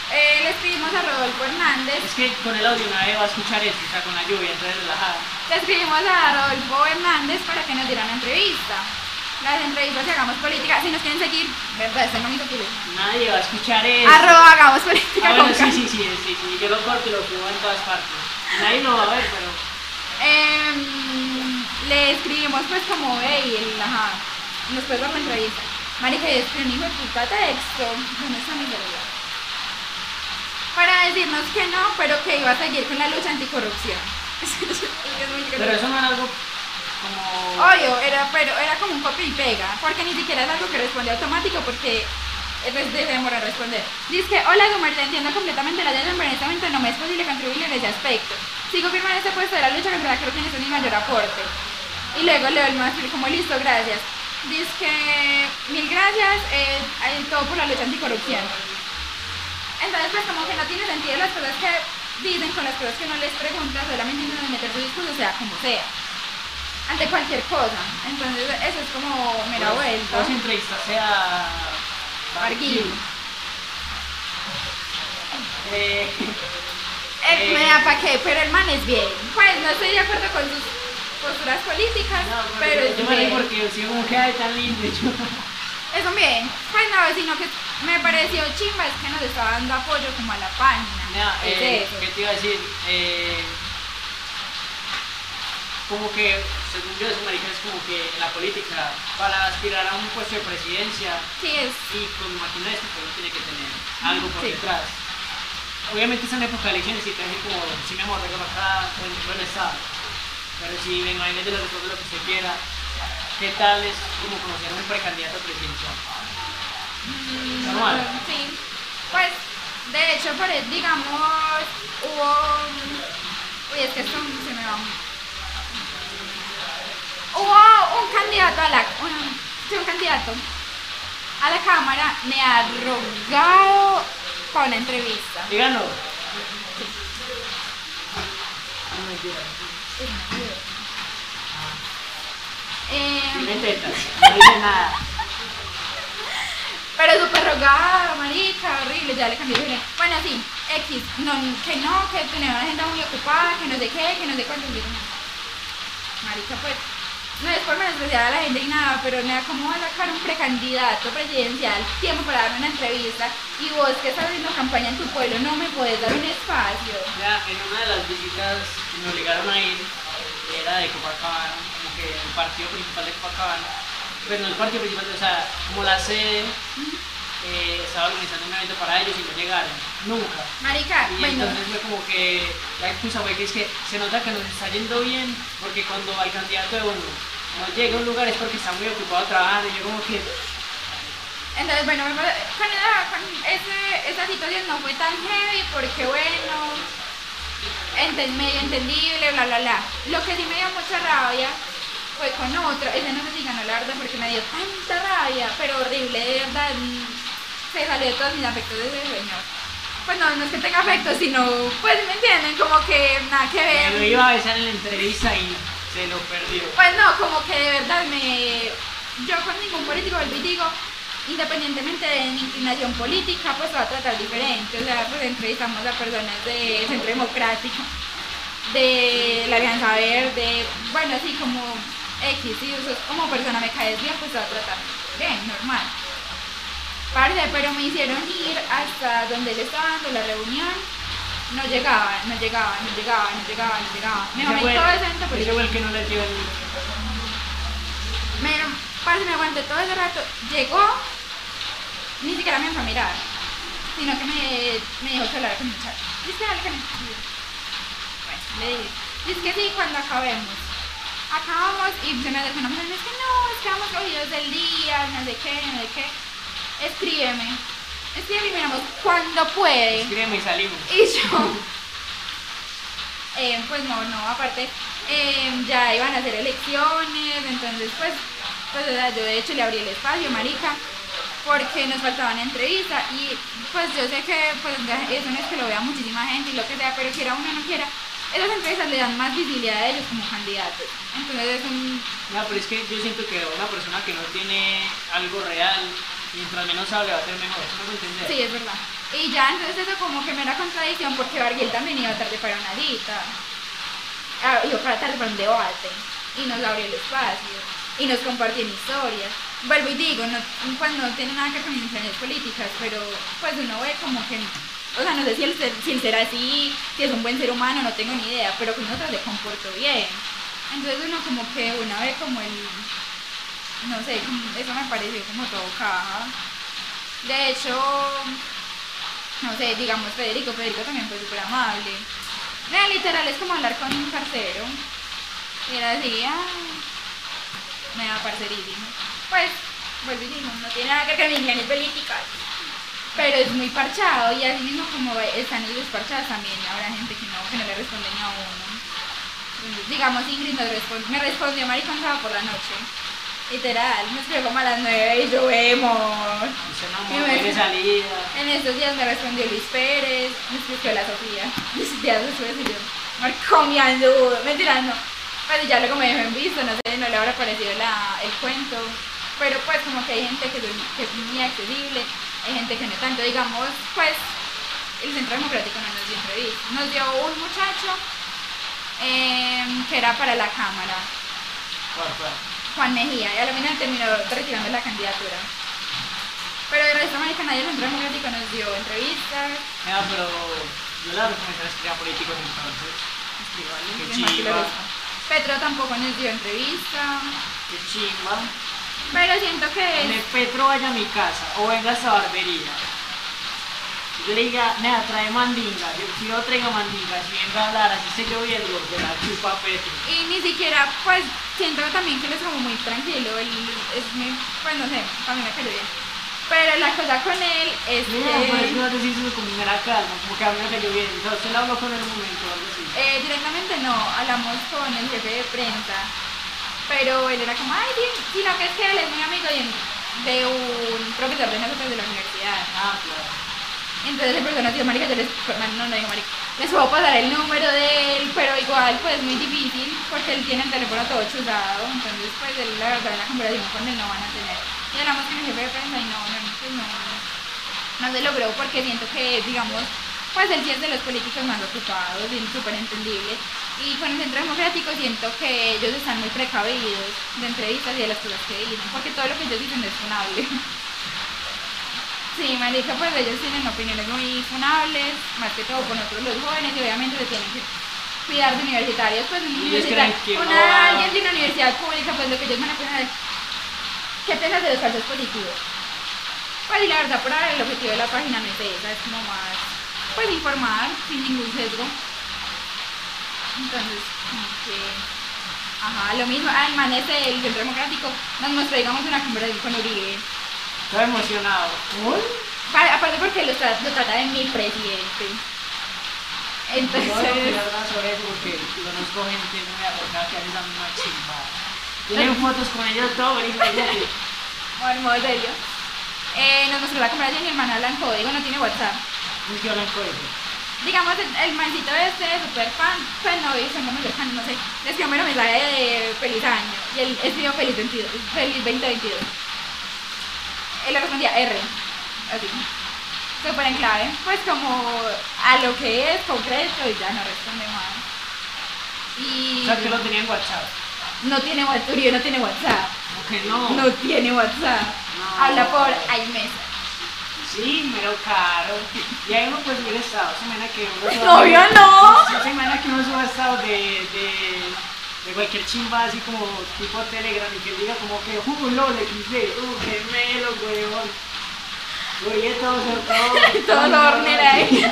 Eh, le escribimos a Rodolfo Hernández, Es que con el audio nadie va a escuchar esto, o sea, con la lluvia, entonces relajada. le escribimos a Rodolfo Hernández para que nos diera una entrevista. Las entrevistas y hagamos política, si nos quieren seguir, verdad, este no me culo. Nadie va a escuchar esto. Arroba hagamos política Ah, bueno, sí, sí, sí, sí, sí, yo lo corto y lo subo en todas partes. Nadie lo va a ver, pero Em, le escribimos pues como, hey, el, ajá, nos puedes dar la entrevista. Marica, y escribió un hijo de puta texto, ¿dónde está mi celular? Para decirnos que no, pero que iba a seguir con la lucha anticorrupción. [LAUGHS] Es muy Pero eso no era algo como... Obvio, era, pero era como un copia y pega, porque ni siquiera es algo que responde automático, porque eh, pues, se demora en responder. Dice que, hola Gumer, te entiendo completamente la pero en este momento no me es posible contribuir en ese aspecto. Sigo firme en este puesto de la lucha contra la corrupción es mi mayor aporte. Y luego le doy más como listo, gracias. Dice que, mil gracias, eh, eh, todo por la lucha anticorrupción. Entonces, pues como que no tiene sentido las cosas que dicen con las cosas que no les preguntas, solamente intentan meter su discurso, sea como sea ante cualquier cosa. Entonces, eso es como mera vuelta. Vos entrevistaste a... Arguil. Eh, Eh, me da pa' qué, pero el man es bien. Pues no estoy de acuerdo con sus posturas políticas, no, pero yo, es yo bien. porque si como que ay, tan lindo yo. Es un bien. Pues no, sino que me pareció chimba, es que nos estaba dando apoyo como a la página. Eh, eso. ¿qué te iba a decir? Eh, como que, según yo, eso, marica, es como que en la política, para aspirar a un puesto de presidencia Sí, es. y con máquina esto, pues tiene que tener algo por Sí. detrás. Obviamente está en época de elecciones y te como, si me amor, venga para acá, bueno, bueno está. Pero si venga, ahí de lo de lo que usted quiera, ¿qué tal es como conocer a un precandidato presidencial? Mm, Normal. Sí. Pues, de hecho, por, digamos, hubo. Uy, es que esto se me va. Hubo un candidato a la. Un, candidato a la Cámara me ha rogado para una entrevista. Eh, Tiene tetas, no dice nada. [LAUGHS] Pero súper rogado, marica, horrible, ya le cambié de. Bueno, sí, X, no, que no, que tenía una agenda muy ocupada, que no sé qué, que no sé cuánto. y Marica, pues, no es por menospreciar a la gente ni nada, pero me da como va a sacar un precandidato presidencial, tiempo para darme una entrevista, y vos que estás haciendo campaña en tu pueblo no me puedes dar un espacio. Ya, en una de las visitas que me obligaron a ir, era de Copacabana, como que el partido principal de Copacabana, pues no el partido principal, o sea, como la sede, eh, estaba organizando un evento para ellos y no llegaron, nunca. Marica, Y bueno, entonces fue como que la excusa fue que es que se nota que nos está yendo bien, porque cuando al candidato de uno no llega a un lugar es porque está muy ocupado trabajando, y yo como que, Entonces, bueno, con, esa, con ese- esa situación no fue tan heavy porque, bueno, enten- medio entendible, bla, bla, bla. Lo que sí me dio mucha rabia fue con otro, ese no sé si ganó la verdad porque me dio tanta rabia, pero horrible, de verdad, se salió de todos mis afectos de ese señor. Pues no, no es que tenga afectos, sino, pues me entienden, como que nada que ver. me lo iba a besar en la entrevista y se lo perdió. Pues no, como que de verdad me. Yo con ningún político vuelvo y digo, independientemente de mi inclinación política, pues va a tratar diferente. O sea, pues entrevistamos a personas de Centro Democrático, de la Alianza Verde, bueno, así como X, y como persona me caes bien, pues va a tratar bien, normal. Parce, pero me hicieron ir hasta donde él estaba dando la reunión. No llegaba, no llegaba, no llegaba, no llegaba, no llegaba. Me mamé todo ese político. fue el que no le dio el... Me, parce, me aguanté todo ese rato. Llegó, ni siquiera me fue a mirar, sino que me, me dijo que hablara con el muchacho. Dice algo que me Bueno, le dije, dice que sí, cuando acabemos. Acabamos y se me acercó una mujer y me dice que no, es que vamos cogidos del día, no sé qué, no sé qué. Escríbeme. Escríbeme y miramos cuando puede. Escríbeme y salimos. Y yo, [LAUGHS] eh, pues no, no, aparte eh, ya iban a hacer elecciones, entonces pues, pues o sea, yo de hecho le abrí el espacio, marica, porque nos faltaba una entrevista y pues yo sé que pues eso no es que lo vea muchísima gente y lo que sea, pero quiera uno o no quiera, esas entrevistas le dan más visibilidad a ellos como candidatos. Entonces es un... No, pero es que yo siento que una persona que no tiene algo real, mientras menos hable va mejor, ¿no? Sí, es verdad. Y ya entonces eso como que me era contradicción porque Barguil también iba tarde para una cita. Ah, para tarde para un debate. Y nos abrió el espacio. Y nos compartió en historias. Vuelvo y digo, no, pues no tiene nada que ver con intenciones políticas, pero pues uno ve como que, o sea, no sé si él, ser- si él será así, si es un buen ser humano, no tengo ni idea, pero que nosotros le comportó bien. Entonces uno como que uno ve como el, no sé, como- eso me pareció como todo caja. De hecho, no sé, digamos Federico, Federico también fue súper amable. Vea, literal, es como hablar con un cartero. Era así, me da parcerísimo. Pues, y digo, no tiene nada que ver con ingeniería políticas. Pero es muy parchado y así mismo como están ellos parchados también habrá gente que no, que no le responde ni a uno. Entonces, digamos, Ingrid me respondió maricón sábado por la noche. Literal, me escribió como a las 9 y yo vemos. Y me- salida. En estos días me respondió Luis Pérez, me escribió la Sofía. Diez días después y yo, marcomeando, mentira, no. Pues ya luego me dejó en visto, no sé, no le habrá parecido la, el cuento. Pero pues como que hay gente que, es- que es muy accesible, hay gente que no tanto. Digamos, pues el Centro Democrático no nos dio entrevista. Nos dio un muchacho em, que era para la Cámara, ¿Cuál, cuál? Juan Mejía, y a la final terminó retirando la candidatura. Pero de resto, marica, nadie del Centro Democrático nos dio entrevistas. No, pero yo la recomendaría escribir a políticos entonces. Qué es que chiva. Petro tampoco nos dio entrevista. Qué chimba. Pero siento que Me Petro vaya a mi casa o venga a esta barbería. Yo le diga, nada, trae mandinga. Yo quiero traiga mandinga. Si venga a hablar, así esté lloviendo, de la chupa Petro. Y ni siquiera, pues, siento también que él es como muy tranquilo, él es muy, pues no sé, mí me cayó bien. Pero la cosa con él es eso que no te hizo como una calma, como que a mí me cayó bien. O sea, usted habló con él un momento o algo así. eh, directamente no, hablamos con el jefe de prensa, pero él era como, ay, sí, sino que es que él es muy amigo de un, de un profesor de nosotros de la universidad. Ah, claro. Entonces el nos dijo, marica, yo les, no, no digo marica, les puedo pasar el número de él, pero igual pues muy difícil, porque él tiene el teléfono todo chuzado, entonces pues él, la verdad en la conversación con él no van a tener. Y hablamos con el jefe de prensa y no, no, pues no, no se logró porque siento que, digamos, pues él sí es de los políticos más ocupados y súper entendible. Y con el Centro Democrático siento que ellos están muy precavidos de entrevistas y de las cosas que dicen, porque todo lo que ellos dicen es funable. Sí, marica, pues ellos tienen opiniones muy funables, más que todo con nosotros los jóvenes, y obviamente se tienen que cuidar de universitarios, pues un universitario, una, alguien de una universidad pública, pues lo que ellos van a pensar es, ¿qué piensas de los casos positivos? Pues y la verdad, por ahora el objetivo de la página no es esa, es como más, pues informar, sin ningún sesgo. Entonces, como que, ajá, lo mismo, ah, el Centro Democrático nos mostró, digamos, una conversación con Uribe. Estaba emocionado. ¿Uy? Pa- Aparte porque lo, tra- lo trata de mi presidente. No Entonces, voy a opinar nada sobre eso porque conozco gente muy arrogante que hace esa misma chimba. Tienen fotos con ellos todo, y imagínate. bueno, en modo serio. Eh, nos mostró la conversación y el man habla en código, no tiene WhatsApp. Es que hablan código. Digamos, el, el mancito este, super fan, pues no, como cercanos, no sé, le escribió un mensaje de feliz año y él escribió feliz, 22, feliz 2022. Él le respondía R, así, súper en clave, pues como a lo que es concreto y ya no responde más. Y O sea, que lo tenía en WhatsApp. no tiene WhatsApp, Uribe no tiene WhatsApp. ¿Por qué no? No tiene WhatsApp. No. Habla por iMessage. Sí, pero caro. Y ahí uno puede subir estados. Se imagina que uno suba- No, yo no. Sí, Se imagina que uno suba estados de, de, de cualquier chimba así como tipo Telegram y que diga como que uh, lol, XD, uh, que melo, weón. Oye, todo todo. [LAUGHS] Todo lo hornera ahí. [LAUGHS]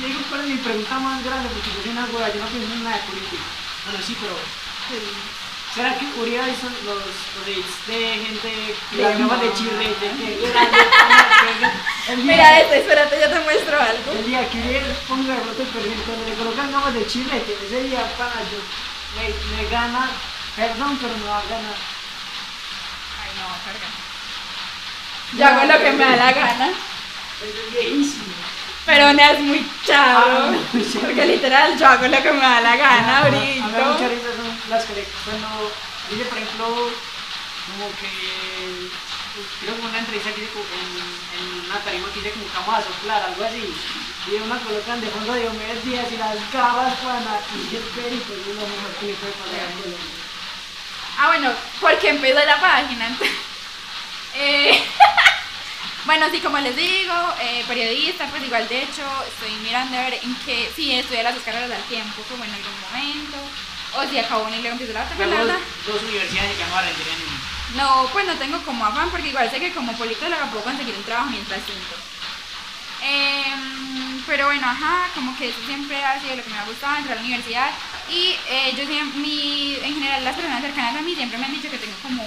Digo, ¿cuál es mi pregunta más grande? Porque yo soy una hueva, yo no pienso en nada de política. Bueno, sí, pero ¿Será que Uribe visto los, de gente que gafas de chirre? De Mira [LAUGHS] este, espérate, yo te muestro algo. el día que Uribe ponga de el perfil, cuando le colocan gafas de chirrete, ese día, pana, yo, me, me gana, perdón, pero me va a ganar. Ay, no, carga. Yo hago lo que me da la gana. Es viejísimo. Pero no es muy chavo. Ah. Porque literal, yo hago lo que me da la gana A mí ahorita. risa son las que le- cuando dice, por ejemplo, como que creo que una entrevista que hice en, en una tarima que dice como que vamos a soplar, algo así. Y una colocan de fondo de Diomedes Díaz y las gafas pana y el perito es lo mejor que le puede pasar a Colombia. Ah, bueno, porque empezó la página. [LAUGHS] eh, [LAUGHS] bueno, sí, como les digo, eh, periodista, pues igual de hecho estoy mirando a ver en qué, si estudié las dos carreras al tiempo, como en algún momento, o si acabo una y luego empiezo la otra, pero verdad, dos universidades que vamos a rendir en no, pues no tengo como afán, porque igual sé que como politóloga puedo conseguir un trabajo mientras siento. Em, pero bueno, ajá, como que eso siempre ha sido lo que me ha gustado, entrar a la universidad. Y eh, yo siempre, mi, en general las personas cercanas a mí siempre me han dicho que tengo como,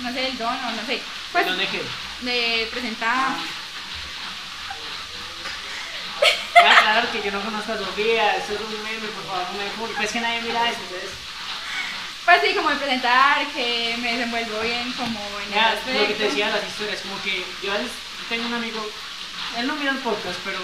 no sé, el don o no sé, pues ¿Dónde qué? De presentar. Voy a aclarar que yo no conozco a Sofía, eso es un meme, por favor, no me juro. Pues que nadie mira eso, entonces. Pues sí, como de presentar, que me desenvuelvo bien como en el Ya, aspecto. lo que te decía de las historias, como que yo tengo un amigo, él no mira el podcast, pero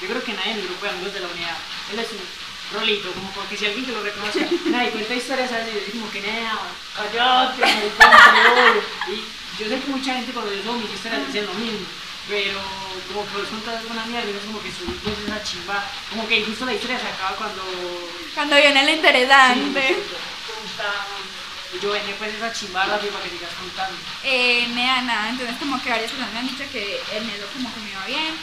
yo creo que nadie en el grupo de amigos de la unidad, él es un rolito, como porque si alguien te lo reconozca, [LAUGHS] nadie cuenta historias a veces y yo digo como que nada, cállate, maricón, te odio". y yo sé que mucha gente cuando yo subo mis historias dicen lo mismo, pero como que vos contas alguna mierda es como que subí pues esa chimba, como que justo la historia se acaba cuando... Cuando viene lo interesante. Sí, yo venía pues esa chimba rápido para que sigas contando. Eh, nada, nada, entonces como que varias personas me han dicho que en eso como que me va bien.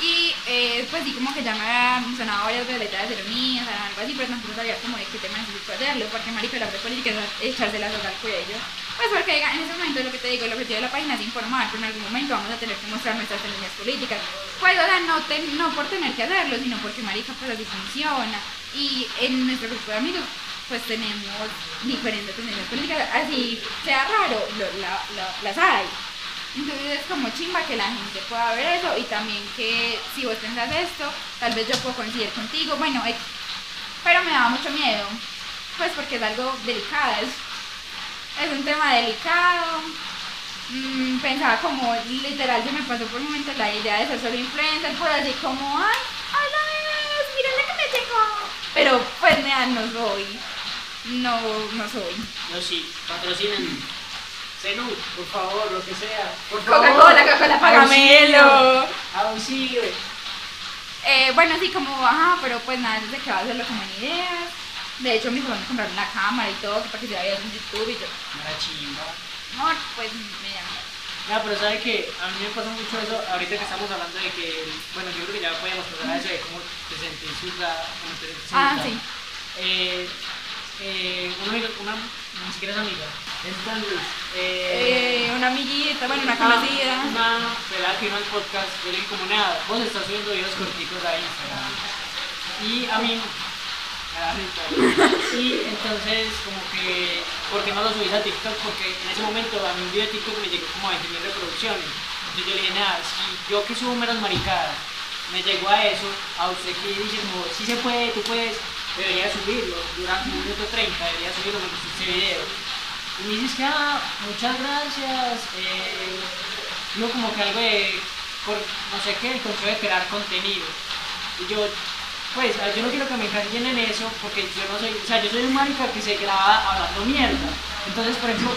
Y eh, pues sí, como que ya me había sonado varias la idea de ser unidas, algo así, pero tampoco sabía como de qué tema necesito hacerlo, porque marica, la política es echarse la soga al cuello. Pues porque en ese momento lo que te digo, el objetivo de la página es informar, pero en algún momento vamos a tener que mostrar nuestras tendencias políticas. Pues, o sea, no, no por tener que hacerlo, sino porque marica, pues así funciona. Y en nuestro grupo de amigos, pues tenemos diferentes tendencias políticas, así sea raro, las hay. Entonces es como chimba que la gente pueda ver eso y también que si vos pensás esto, tal vez yo puedo coincidir contigo. Bueno, pero me da mucho miedo, pues porque es algo delicado, es, un tema delicado. Mm, pensaba como literal se me pasó por un momento la idea de ser solo influencer, pues así como, ay, hola bebés, miren lo que me llegó. Pero pues nada, no soy, no, no soy. No, sí, patrocinen Zenú, por favor, lo que sea. Coca-Cola, Coca-Cola, pagamelo. Auxilio. Eh, bueno, sí, como, ajá, pero pues nada, desde que va a hacerlo como en ideas. De hecho, mis papás me compraron una cámara y todo, para que se vea en YouTube y yo. Una chimba. Amor, pues me llama. No, pero sabe que a mí me pasa mucho eso, ahorita que estamos hablando de que, bueno, yo creo que ya podíamos pasar a eso de cómo te sentís juzgada, cómo te sentís Ah, sí. Eh, eh, una amiga, una, ni siquiera es amiga, entonces, eh, una amiguita, bueno, una conocida. Una pelada que vino al podcast, yo le como nada, vos estás subiendo videos corticos a Instagram. Y a mí Y entonces como que, ¿por qué no lo subís a TikTok? Porque en ese momento a mí un video de TikTok me llegó como a 20.000 reproducciones. Entonces yo le dije, nada, si yo que subo menos maricadas, me llegó a eso, a usted que dice como, si se puede, tú puedes, debería subirlo, durante un minuto 30, debería subirlo, me gustó este video y me dices que, ah, muchas gracias. Eh, yo como que algo de, por, no sé qué, el consejo de crear contenido. Y yo, pues, yo no quiero que me encasillen en eso, porque yo no soy, o sea, yo soy un marica que se graba hablando mierda. Entonces, por ejemplo,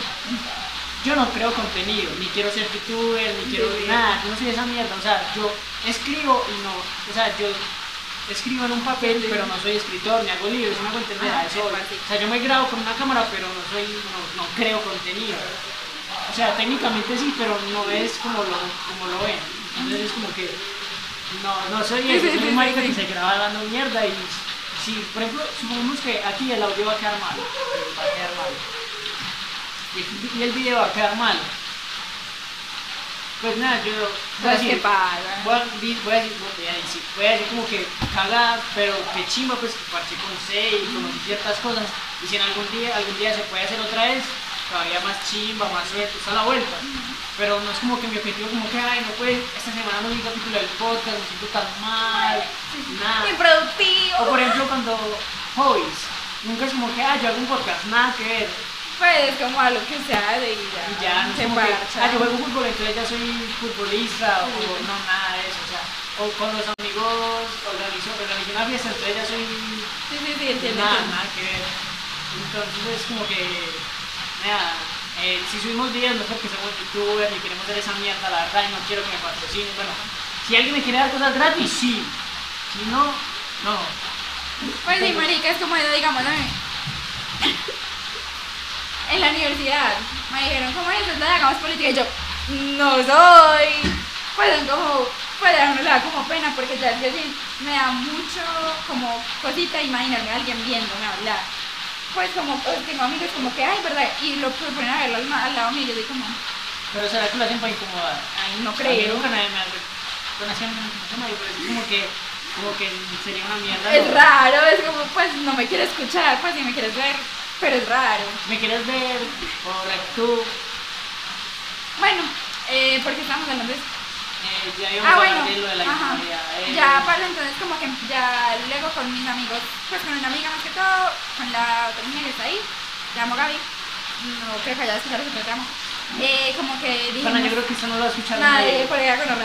yo no creo contenido, ni quiero ser youtuber, ni quiero nada, yo no soy esa mierda, o sea, yo escribo y no, o sea, yo escribo en un papel, pero no soy escritor, ni hago libros, no hago entender a eso. O sea, yo me grabo con una cámara, pero no soy, no, no creo contenido. O sea, técnicamente sí, pero no es como lo, como lo ven. Entonces es como que no, no soy eso, soy un marica que se graba dando mierda y si, por ejemplo, supongamos que aquí el audio va a quedar mal, va a quedar mal. Y, y el video va a quedar mal pues nada, yo voy a decir, voy a, decir, voy a decir, voy a decir como que cagada, pero que chimba pues que parché con C y conocí ciertas cosas. Y si en algún día, algún día se puede hacer otra vez, todavía más chimba, más suelto, está a la vuelta. Pero no es como que mi objetivo como que, ay, no puede, esta semana no vi capítulo del podcast, me siento tan mal, nada. Improductivo. O por ejemplo cuando hobbies, nunca es como que, ay, yo hago un podcast, nada que ver pues como algo que sea de ya. Y ya, no se ah, yo juego fútbol, entonces ya soy futbolista, o no, nada de eso, o sea, o con los amigos organizo, organizo una fiesta, entonces ya soy. Sí, sí, sí, entiendo. Nada, nada que ver. Entonces es como que, nada, eh, si subimos días no es porque somos youtubers ni queremos hacer esa mierda, la verdad, y no quiero que me patrocinen. Bueno, si alguien me quiere dar cosas gratis, sí. Si no, no. Pues sí, marica, es como digamos, ¿no? En la universidad me dijeron, ¿cómo es? Entonces hagamos política. Y yo, no soy. Pues como, pues a uno le da como pena porque ya yo me da mucho como cosita imaginarme a alguien viéndome hablar. Pues como, pues tengo amigos como que, ay, ¿verdad? Y lo ponen a verlo al, lado mío y yo digo como... Pero será que lo hacen para incomodar. Ay, no creo. nunca nadie me así es como que como que sería una mierda. Es raro, es como, pues no me quiero escuchar, pues si me quieres ver, pero es raro. ¿Me quieres ver por tú? Bueno, eh, porque estamos hablando de eh, ya íbamos ah, bueno, de lo de la ajá. Eh. Ya para entonces como que ya luego con mis amigos, pues con una amiga más que todo, con la otra niña que está ahí, se llamo Gaby, no creo que haya escuchado ese programa. Eh, como que dijimos... Bueno, yo creo que eso no lo ha escuchado nadie. Nadie, por allá con los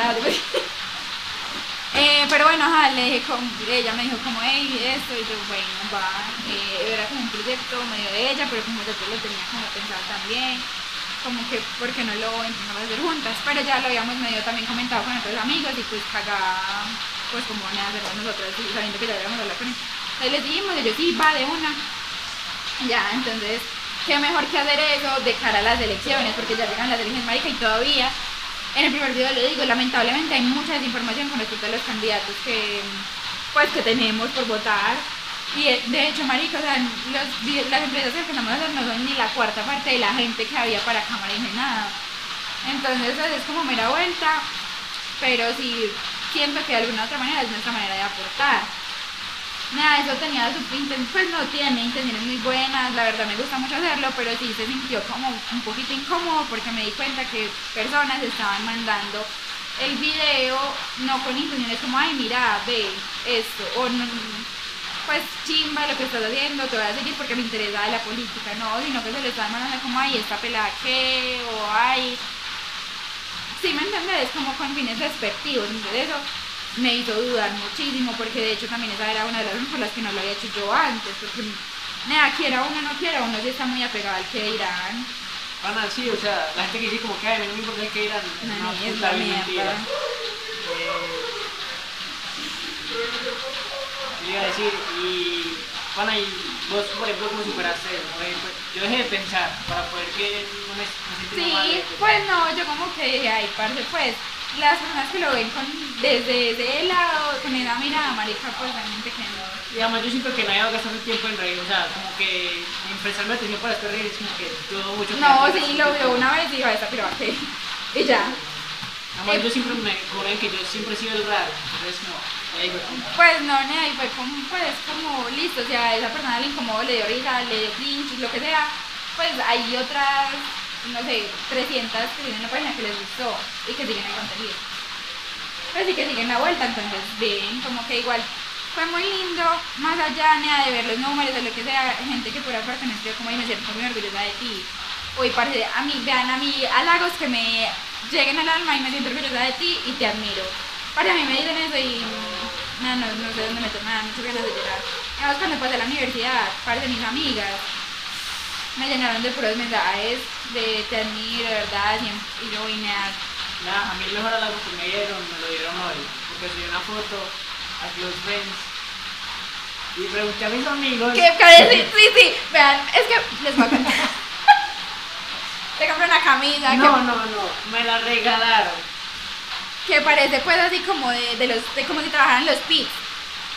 eh, pero bueno, ajá, le dije como, ella me dijo como, hey, esto, y yo, bueno, va, eh, era como un proyecto medio de ella, pero como yo lo tenía como pensado también, como que, ¿por qué no lo intentamos hacer juntas? Pero ya lo habíamos medio también comentado con otros amigos y pues acá, pues como nada, hacerlo nosotros, sabiendo que ya habíamos hablado con ellos. Entonces les dijimos, yo, sí, va, de una. Ya, entonces, qué mejor que hacer eso de cara a las elecciones, porque ya llegan las elecciones, marica, y todavía en el primer video lo digo, lamentablemente hay mucha desinformación con respecto a los candidatos que, pues, que tenemos por votar. Y eh, de hecho, marico, las empresas que empezamos a hacer no son ni la cuarta parte de la gente que había para cámara y ni nada. Entonces pues, es como mera vuelta, pero sí siento que de alguna otra manera es nuestra manera de aportar. Nada, eso tenía su pues no tiene intenciones muy buenas, la verdad me gusta mucho hacerlo, pero sí se sintió como un poquito incómodo porque me di cuenta que personas estaban mandando el video no con intenciones como, ay, mira, ve esto, o no, pues chimba lo que estás haciendo, te voy a seguir porque me interesa la política, no, sino que se le estaban mandando como, ay, esta pelada qué, o ay, sí me entendés, como con fines despectivos, entonces eso me hizo dudar muchísimo porque de hecho también esa era una de las razones por las que no lo había hecho yo antes, porque nada, quiera uno no quiera, uno sí está muy apegado al que dirán. Van así, o sea, la gente que dice como que ay, no me importa que irán, es Una una mierda, puta vil mierda. mentira. Eh, iba a decir, y bueno, y vos, por ejemplo, ¿cómo superaste yo dejé de pensar para poder que no me, me mal Sí, pues no, yo como que dije, ay, parce, pues las personas que lo ven con, desde ese lado, con esa mirada, marica, pues realmente que no. Y además yo siento que no había gastado tiempo en reír, o sea, como que prestarme atención para después reír es como que dudo mucho. No, sí, lo vio una vez y dijo, esta pero qué. [LAUGHS] Y ya. Además Eh, yo siempre me cobran que yo siempre he sido el raro, entonces no. Pues no, y fue como, pues como listo, o sea, a esa persona le incomodó, le dio risa, le dio cringe, lo que sea, pues hay otras, no sé, 300 que tienen la página que les gustó y que siguen el contenido. Pues sí que siguen la vuelta, entonces ven, como que igual fue muy lindo, más allá nada, de ver los números, de lo que sea, gente que por aparte me escribió como y me siento muy orgullosa de ti. Uy, parce, a mí, vean a mí halagos que me lleguen al alma y me siento orgullosa de ti y te admiro. Para mí me dicen eso y no, no, no sé dónde me dan muchas ganas de llorar. Además cuando pasé a la universidad, parte mis amigas me llenaron de puros mensajes de te admiro, de verdad, siempre, y yo vine a... A mí el mejor halago que me dieron, me lo dieron hoy, porque subí una foto a Close Friends y pregunté a mis amigos. ¿Qué parece? Sí, sí, vean, es que les voy a contar. [LAUGHS] Te compré una camisa No, que, no, no, me la regalaron. que parece pues así como de, de los, de como si trabajaran los pits.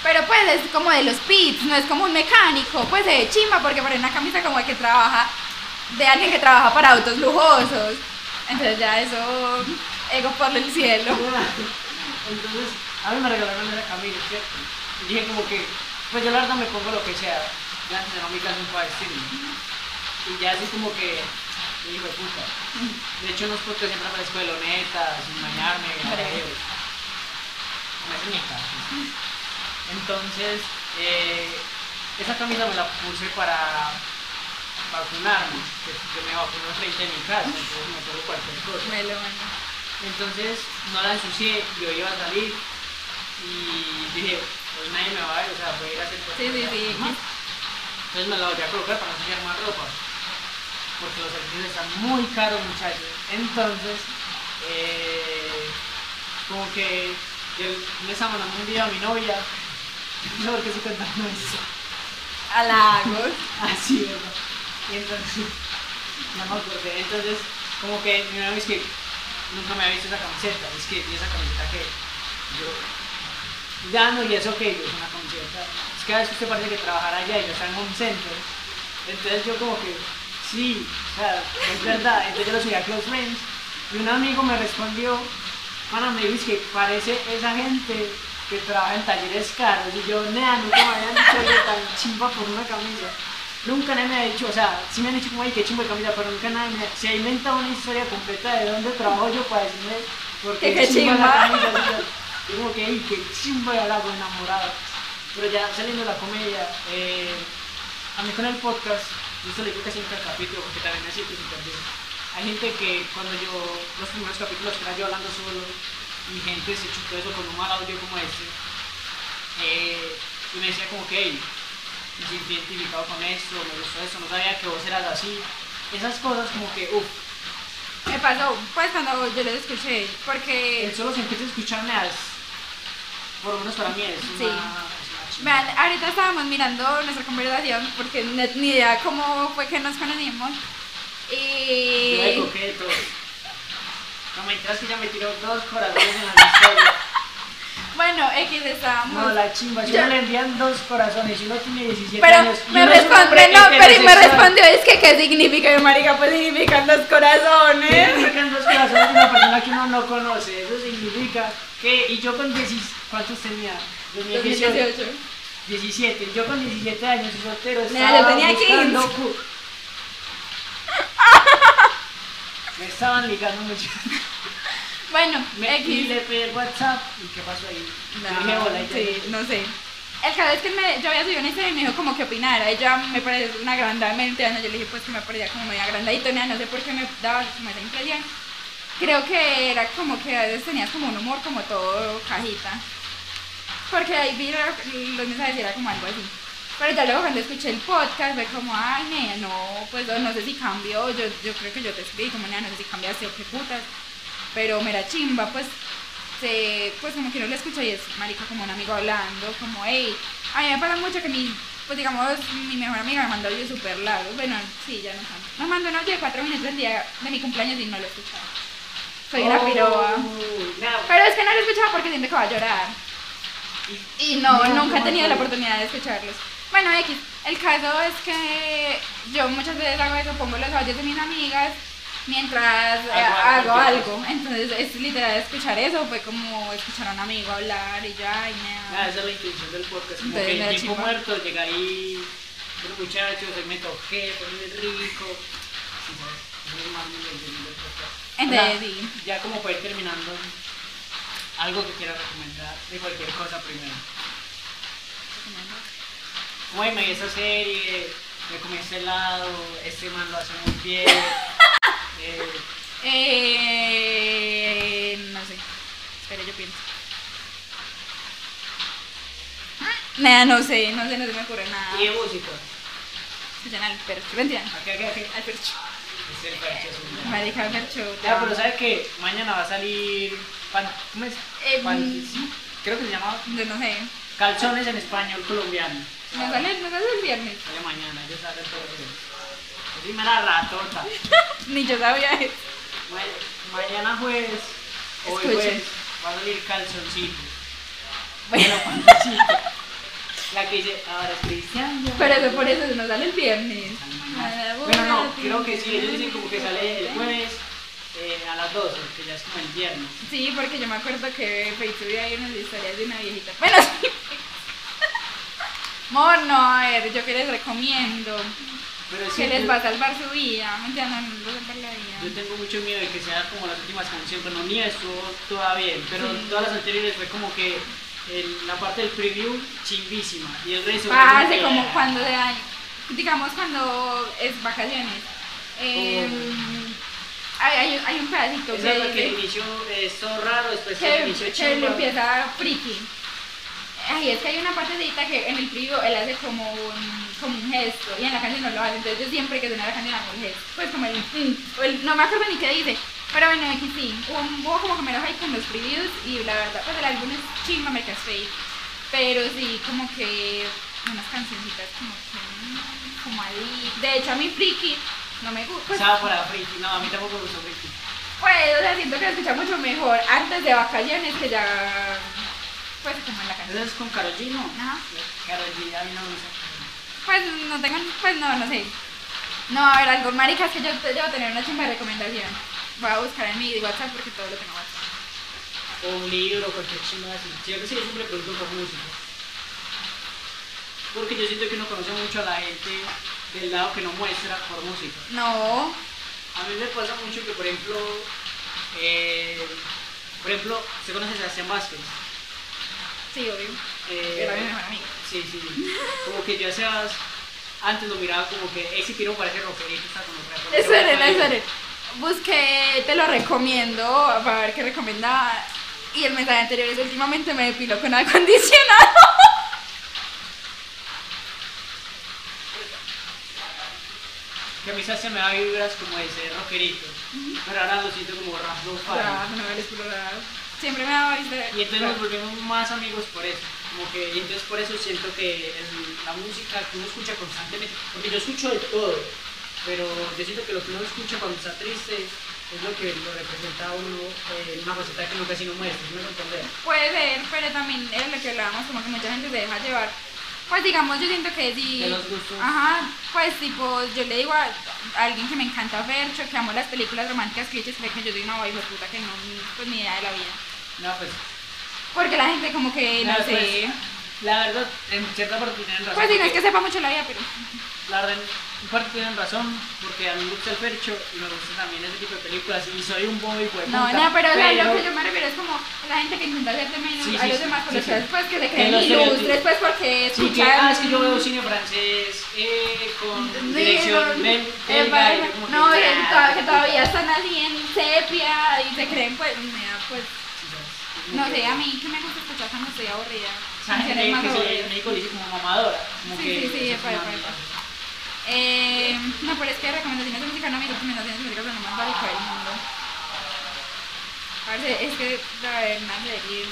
Pero pues es como de los pits, no es como un mecánico, pues de chimba porque parece una camisa como de que trabaja, de alguien que trabaja para autos lujosos. Entonces ya eso, ego por el cielo. [LAUGHS] Entonces, a mí me regalaron esa camisa, ¿cierto? Y dije como que, pues yo la verdad me pongo lo que sea, ya se no mi casa un vestirme. Y ya así como que, hijo de puta. De hecho, unos podcasts siempre aparezco de loneta, sin bañarme, me hacen mi. Entonces, eh, esa camisa me la puse para vacunarme, que, que me vacunó frente a mi casa, entonces me pongo cualquier cosa. Me lo. Entonces no la ensucié, yo iba a salir y dije, pues nadie me va a ver, o sea, voy a ir a hacer Sí, sí, sí. Entonces me la volví a colocar para no ensuciar más ropa, porque los servicios están muy caros muchachos. Entonces, eh, como que yo le estaba mandando un video a mi novia, no porque estoy contando eso. Halagos. Así, ¿verdad? Y entonces, no me acordé. Entonces, como que mi novia es que nunca me había visto esa camiseta. Es que, esa camiseta que yo. Ya no, y eso que yo es una camiseta. Es que a veces usted parece que trabajara allá y yo estaba en un centro. Entonces, yo como que, sí, o sea, es verdad. Entonces, yo lo subí a Close Friends. Y un amigo me respondió, Pana, me dices que parece esa gente que trabaja en talleres caros. Y yo, nea, nunca me habían dicho algo tan chimba por una camisa. Nunca nadie me ha dicho, o sea, sí me han dicho como, ay, qué chimba de camisa, pero nunca nadie me se ha inventado una historia completa de dónde trabajo yo para decirme por qué qué chimba chimba. la camisa. yo, yo como que, ay, qué chimba de halago enamorado. Pero ya saliendo de la comedia, eh, a mí con el podcast, yo se lo digo casi en cada capítulo porque también me siento súper bien. Hay gente que cuando yo, los primeros capítulos que era yo hablando solo, y gente se chutó eso con un mal audio como este, eh, y me decía como que, hey, me siento identificado con esto, me gustó esto, no sabía que vos eras así. Esas cosas como que, uff, Me pasó, pues cuando yo lo escuché, porque... el solo sentirse escucharme es, por lo menos para mí es una, Sí. es una chimba. Vean, ahorita estábamos mirando nuestra conversación porque ni idea cómo fue que nos conocimos. Yo de Y, coqueto, No me enteras que ya me tiró dos corazones en la historia. [LAUGHS] Bueno, X estábamos. No, la chimba, si Yo- uno le envían dos corazones y uno tiene 17 Pero años. y me responde, no, pero y me respondió, es que ¿qué significa? Y marica, pues significan ¿Qué corazones. significan dos corazones de una persona que uno no conoce? Eso significa que. Y yo con 10. ¿Cuántos tenía? Yo tenía 18. 2018. 17. Yo con 17 años y soltero. Mira, estaba yo tenía buscando 15. [LAUGHS] Me estaban ligando mucho. [LAUGHS] Bueno, Me, y X. le pedí el WhatsApp. ¿Y qué pasó ahí? No, dije hola sí, no sé. El caso es que me, yo había subido una historia y me dijo como que opinara. Ella me pareció una agrandadamente, yo le dije pues que me parecía como medio agrandadito, no sé por qué me daba como esa impresión. Creo que era como que a veces tenías como un humor como todo cajita. Porque ahí vi los mensajes y era como algo así. Pero ya luego cuando escuché el podcast fue como, ay, nea, no, pues no, no sé si cambió, yo, yo creo que yo te escribí como, nea, no sé si cambiaste o qué putas. Pero mera chimba, pues se, pues como que no lo escucho y es marica como un amigo hablando, como hey, a mí me pasa mucho que mi, pues digamos, mi mejor amiga me mandó audios súper largos, bueno, sí, ya no tanto. Me mandó un audio de cuatro minutos el día de mi cumpleaños y no lo he escuchado. Soy una piroa. Uy, nada. Pero es que no lo he escuchado porque siento que va a llorar. Y- no, No, nunca he tenido la oportunidad de escucharlos. Bueno, X, el caso es que yo muchas veces hago eso, pongo los audios de mis amigas mientras eh, Hago hago, algo. Entonces es literal escuchar eso, fue como escuchar a un amigo hablar y ya, y Nada, nada. esa es la intención del podcast. Como Entonces, que el tiempo muerto, llega ahí. Bueno, muchachos, hoy me toqué, fue rico. Entonces, sí. Ya como para ir terminando, algo que quiera recomendar de cualquier cosa primero. "Ay, me vi esa serie, me comí este helado, este man lo hace muy bien. eh, Eh, no sé. Espera, yo pienso. Nada, no sé, no sé, no se me ocurre nada. y de música. Escuchan al percho. Mentira, Aquí, aquí, aquí. al percho. Es el parche, es un- Marica, al percho. Ya, amo. pero ¿sabes qué? Mañana va a salir. pan- ¿Cómo es? Eh, Pan- creo que se llama Yo no sé. Calzones en español colombiano. Me sale, me sale el viernes. Sale mañana, todos los días. Es primera ratota. [LAUGHS] Ni yo sabía eso. Ma- mañana jueves, hoy Escuchen. jueves, va a salir calzoncito. Bueno. La que dice, ahora es Cristian. ya". pero eso por eso nos sale el viernes. Ah, Bueno, no, creo que sí, ellos dicen como que sale el jueves eh, a las 12, que ya es como el viernes. Sí, porque yo me acuerdo que Facebook ahí unas historias de una viejita. Bueno, sí. Mor, no, a ver, yo que les recomiendo. Pero Que les yo- va a salvar su vida. Mentira, no, no salvar la Yo vida. tengo mucho miedo de que sea como las últimas canciones, pero ni estuvo toda bien, pero Sí. todas las anteriores fue como que el- la parte del preview chimbísima y el resto como Pase que- como cuando de año. Digamos cuando es vacaciones. Eh, hay, hay, hay un pedacito Esa es la que, que dice- inició eh, todo raro, después se que, inició que chimba. le empieza friki. Ay, es que hay una partecita que en el preview él hace como un, como un gesto y en la canción no lo hace. Entonces yo siempre que suena la canción hago el gesto. Pues como el, mm, o el- no me acuerdo ni qué dice. Pero bueno, aquí sí. Hubo, hubo como que me lo hay con los previews y la verdad, pues el álbum es chimba, me fake. Pero sí, como que unas cancioncitas como que, como ahí. De hecho, a mí friki no me gusta. Pues, Estaba para Friki, no, a mí tampoco me gustó Friki. pues, o sea, siento que lo escucha mucho mejor antes de vacaciones que ya, pues, como en la canción. ¿Esa es con no? Ajá. Karol G, a mí no me gusta. Pues no tengo, pues no, no sé. No, a ver, algo marica, es que yo debo tener una chimba de recomendación. Voy a buscar en mi WhatsApp porque todo lo tengo en WhatsApp. O un libro, cualquier chingada así. Sí, yo siempre pregunto por música. Porque yo siento que uno conoce mucho a la gente del lado que no muestra por música. No, A mí me pasa mucho que, por ejemplo, eh, por ejemplo, se conoce a Sebastián Vázquez. Sí, obvio. Eh, Era mi mejor amigo. Sí, sí. Como que yo a Sebas antes lo miraba como que ese tiro parece rockerito, está con otra Esperen, esperen. Busqué, te lo recomiendo, para ver qué recomendaba. Y el mensaje anterior es últimamente me depilo con acondicionado. [LAUGHS] Que a mí se me da vibras como ese rockerito. Pero ahora lo siento como low Ah, no vale explorar. Siempre me daba vista. Y entonces nos volvimos más amigos por eso. Como que, y entonces por eso siento que el- la música que uno escucha constantemente, porque yo escucho de todo, pero yo siento que lo que uno escucha cuando está triste es lo que lo representa a uno eh, una faceta que uno casi no muestra, ¿sí me lo entender? Puede ser, pero también es lo que hablábamos, como que mucha gente se deja llevar. Pues digamos, yo siento que si... De los gustos. Ajá, pues tipo, yo le digo a, a alguien que me encanta Fercho, que amo las películas románticas clichés, cree que yo soy una guay puta que no, pues ni idea de la vida. No, pues, Porque la gente como que, no, No, sé... pues, la verdad, en cierta parte tienen razón. Pues sí, no es que porque- sepa mucho la vida, pero... La verdad, en parte tienen razón, porque a mí me gusta el percho y me gusta también ese tipo de películas y soy un boy, pues. No, no, pero, o sea, lo que yo me refiero es como la gente que intenta hacerte menos Sí, a sí, los sí, demás por sí, los sí. que que se creen los ilustres, pues porque Sí, que, escuchan... ah, es que yo veo cine francés eh, con dirección no, eh, que, todavía están así en sepia y se creen pues, pues, no sé, a mí que me gusta escuchar cuando estoy aburrida. O sea, gente Canciones más que se aburridas. el médico le dice como mamadora. Como Sí, que sí, sí, es. Eh, no, pero es que recomendaciones de música, no, mis recomendaciones de música son lo más básico del mundo. Ver, es que, a ver, una serie.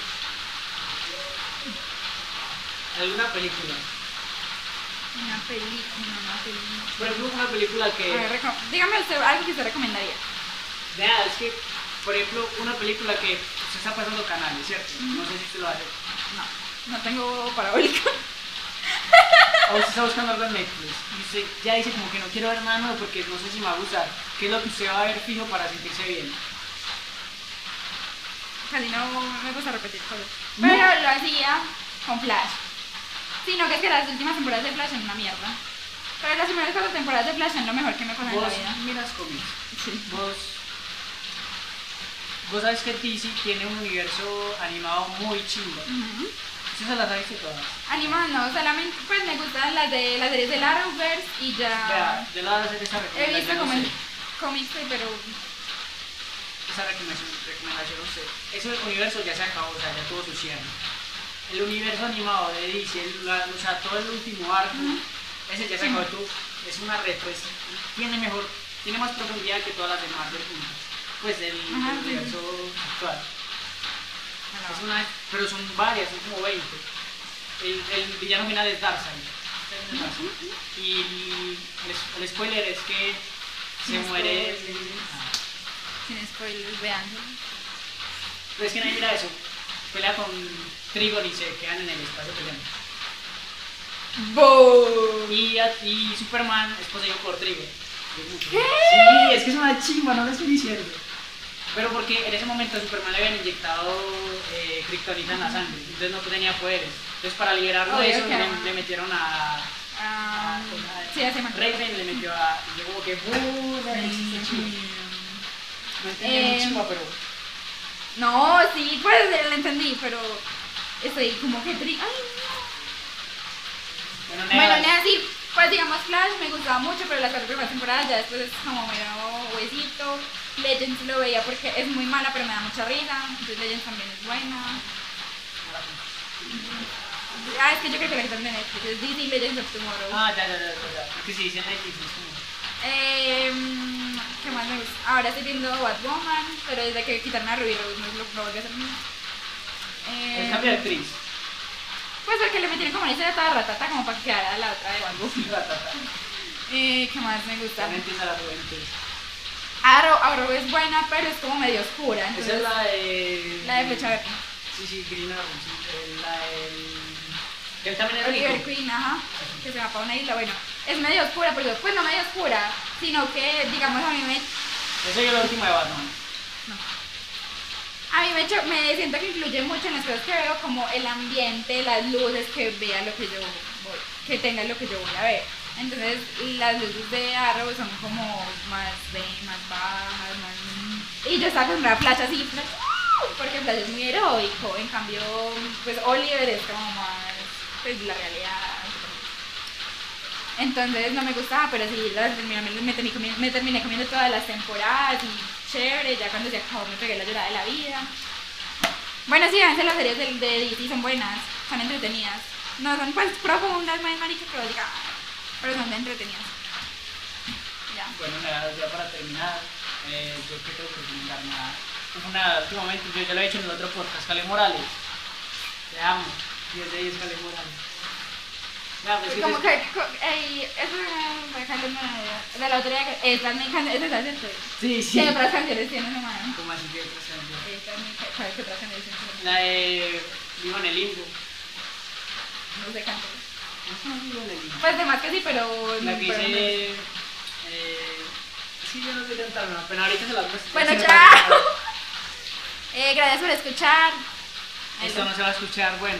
¿Alguna película? Una película, una película. Por ejemplo, una película A ver, que. dígame usted algo que usted recomendaría. Vea, es que, por ejemplo, una película que se está pasando canales, ¿cierto? No sé si usted lo hace. No, no tengo parabólica. O usted está buscando algo en Netflix y usted ya dice como que no quiero ver nada nuevo porque no sé si me va a gustar. ¿Qué es lo que usted va a ver fijo para sentirse bien? Casi no me gusta repetir cosas. No. Pero lo hacía con Flash. Sino que es que las últimas temporadas de Flash son una mierda. Pero las primeras cuatro temporadas de Flash son lo mejor que me pasa en la Vos vida. miras cómics. Sí. Vos, vos sabes que DC tiene un universo animado muy. Ujú. ¿Usted se las ha visto todas? Animadas no, solamente pues me gustan las de las series Arrowverse y ya. Vea, yo le voy a hacer esa He recomendación visto a como usted. cómics, pero Esa recomendación, recomendación a usted. Ese universo ya se acabó, o sea, ya tuvo su cierre. El universo animado de DC, el- la- o sea, todo el último arco, ese ya se acabó. tú- Es una retro, es- tiene mejor, tiene más profundidad que todas las de Marvel juntas. Pues Ajá, sí. universo actual. Es una, pero son varias, son como 20. El, el villano final es Darkseid. Y el, el spoiler es que se Sin muere. spoilers. Ah. sin spoilers, vean. Pero es que nadie mira eso. Pelea con Trigon y se quedan en el espacio peleando. ¡Boom! Y, y Superman es poseído por Trigon. Sí, es que es una chimba, no lo estoy diciendo. Pero porque en ese momento a Superman le habían inyectado eh, kriptonita en la sangre, entonces no tenía poderes. Entonces para liberarlo de Obvio eso le, metieron a... Ah, sí, hace. Raven le metió a... Y yo como que... "Uh, no existe chimba". No entendí Eh, muy chimba, pero... No, sí, pues lo entendí, pero estoy como que tri... Ay, Bueno, no. nada. Bueno, nada, sí, pues digamos Flash me gustaba mucho, pero las cuatro primeras temporadas ya después es como medio huesito. Legends lo veía porque es muy mala, pero me da mucha risa. Entonces Legends también es buena. Ah, es que yo creo que la que también es es DC Legends of Tomorrow. Ah, ya, ya, ya, ya. que si dicen como... Em, ¿Qué más me gusta? Ahora estoy viendo Batwoman, pero desde que quitaron a Ruby Rose no lo, lo volví a hacer mismo. El cambio de actriz. Pues porque le metieron como una historia toda ratata como para que quedara la otra de. [LAUGHS] Ratata. Eh, ¿Qué más me gusta? También empieza la juventud. Arrow, Arrow es buena, pero es como medio oscura. Esa Entonces, es la de... la de Flecha Verde. Sí, sí, Green Arrow, sí. eh, La de... Que él también es Oliver. Queen, ajá, que se va para una isla. Bueno, es medio oscura, pero pues no medio oscura, sino que, digamos, a mí me Eso es lo último de Batman. A mí me, cho- me siento que influye mucho en las cosas que veo, como el ambiente, las luces, que vea lo que yo voy, que tenga lo que yo voy a ver. Entonces, las luces de Arrow son como más de, más bajas, más... Y yo estaba con una flash así, ¡uh! porque Flash es muy heroico, en cambio, pues Oliver es como más, pues la realidad. Entonces no me gustaba, pero sí, las me, me terminé comiendo, me terminé comiendo todas las temporadas y chévere, ya cuando se acabó me pegué la llorada de la vida. Bueno, sí, a veces las series del- de, DC son buenas, son entretenidas. No son pues profundas, más marica digas, "Ah", pero son de entretenidas. Ya. Bueno, nada, ya para terminar, eh, yo que tengo que recomendar nada. Una, últimamente, yo ya lo he hecho en el otro podcast, Cale Morales. Te amo. 10 de 10, Cale Morales. Pues, sí, Como que, co- ey, eso de una de la lotería que es mi canción, es la gente. Sí, sí. ¿Qué otras canciones tiene ese man? Como así que otras canciones. Es mi, ¿sabes qué otras canciones? La de Vivo en el Limbo. No sé cantar. No Vivo en el Limbo. Pues de más que sí, pero. La que no- dice. Eh, sí, yo no sé cantar, no, pero ahorita se las muestro. Bueno, Sí chao. canto. Eh, gracias por escuchar. Esto no se va a escuchar, bueno.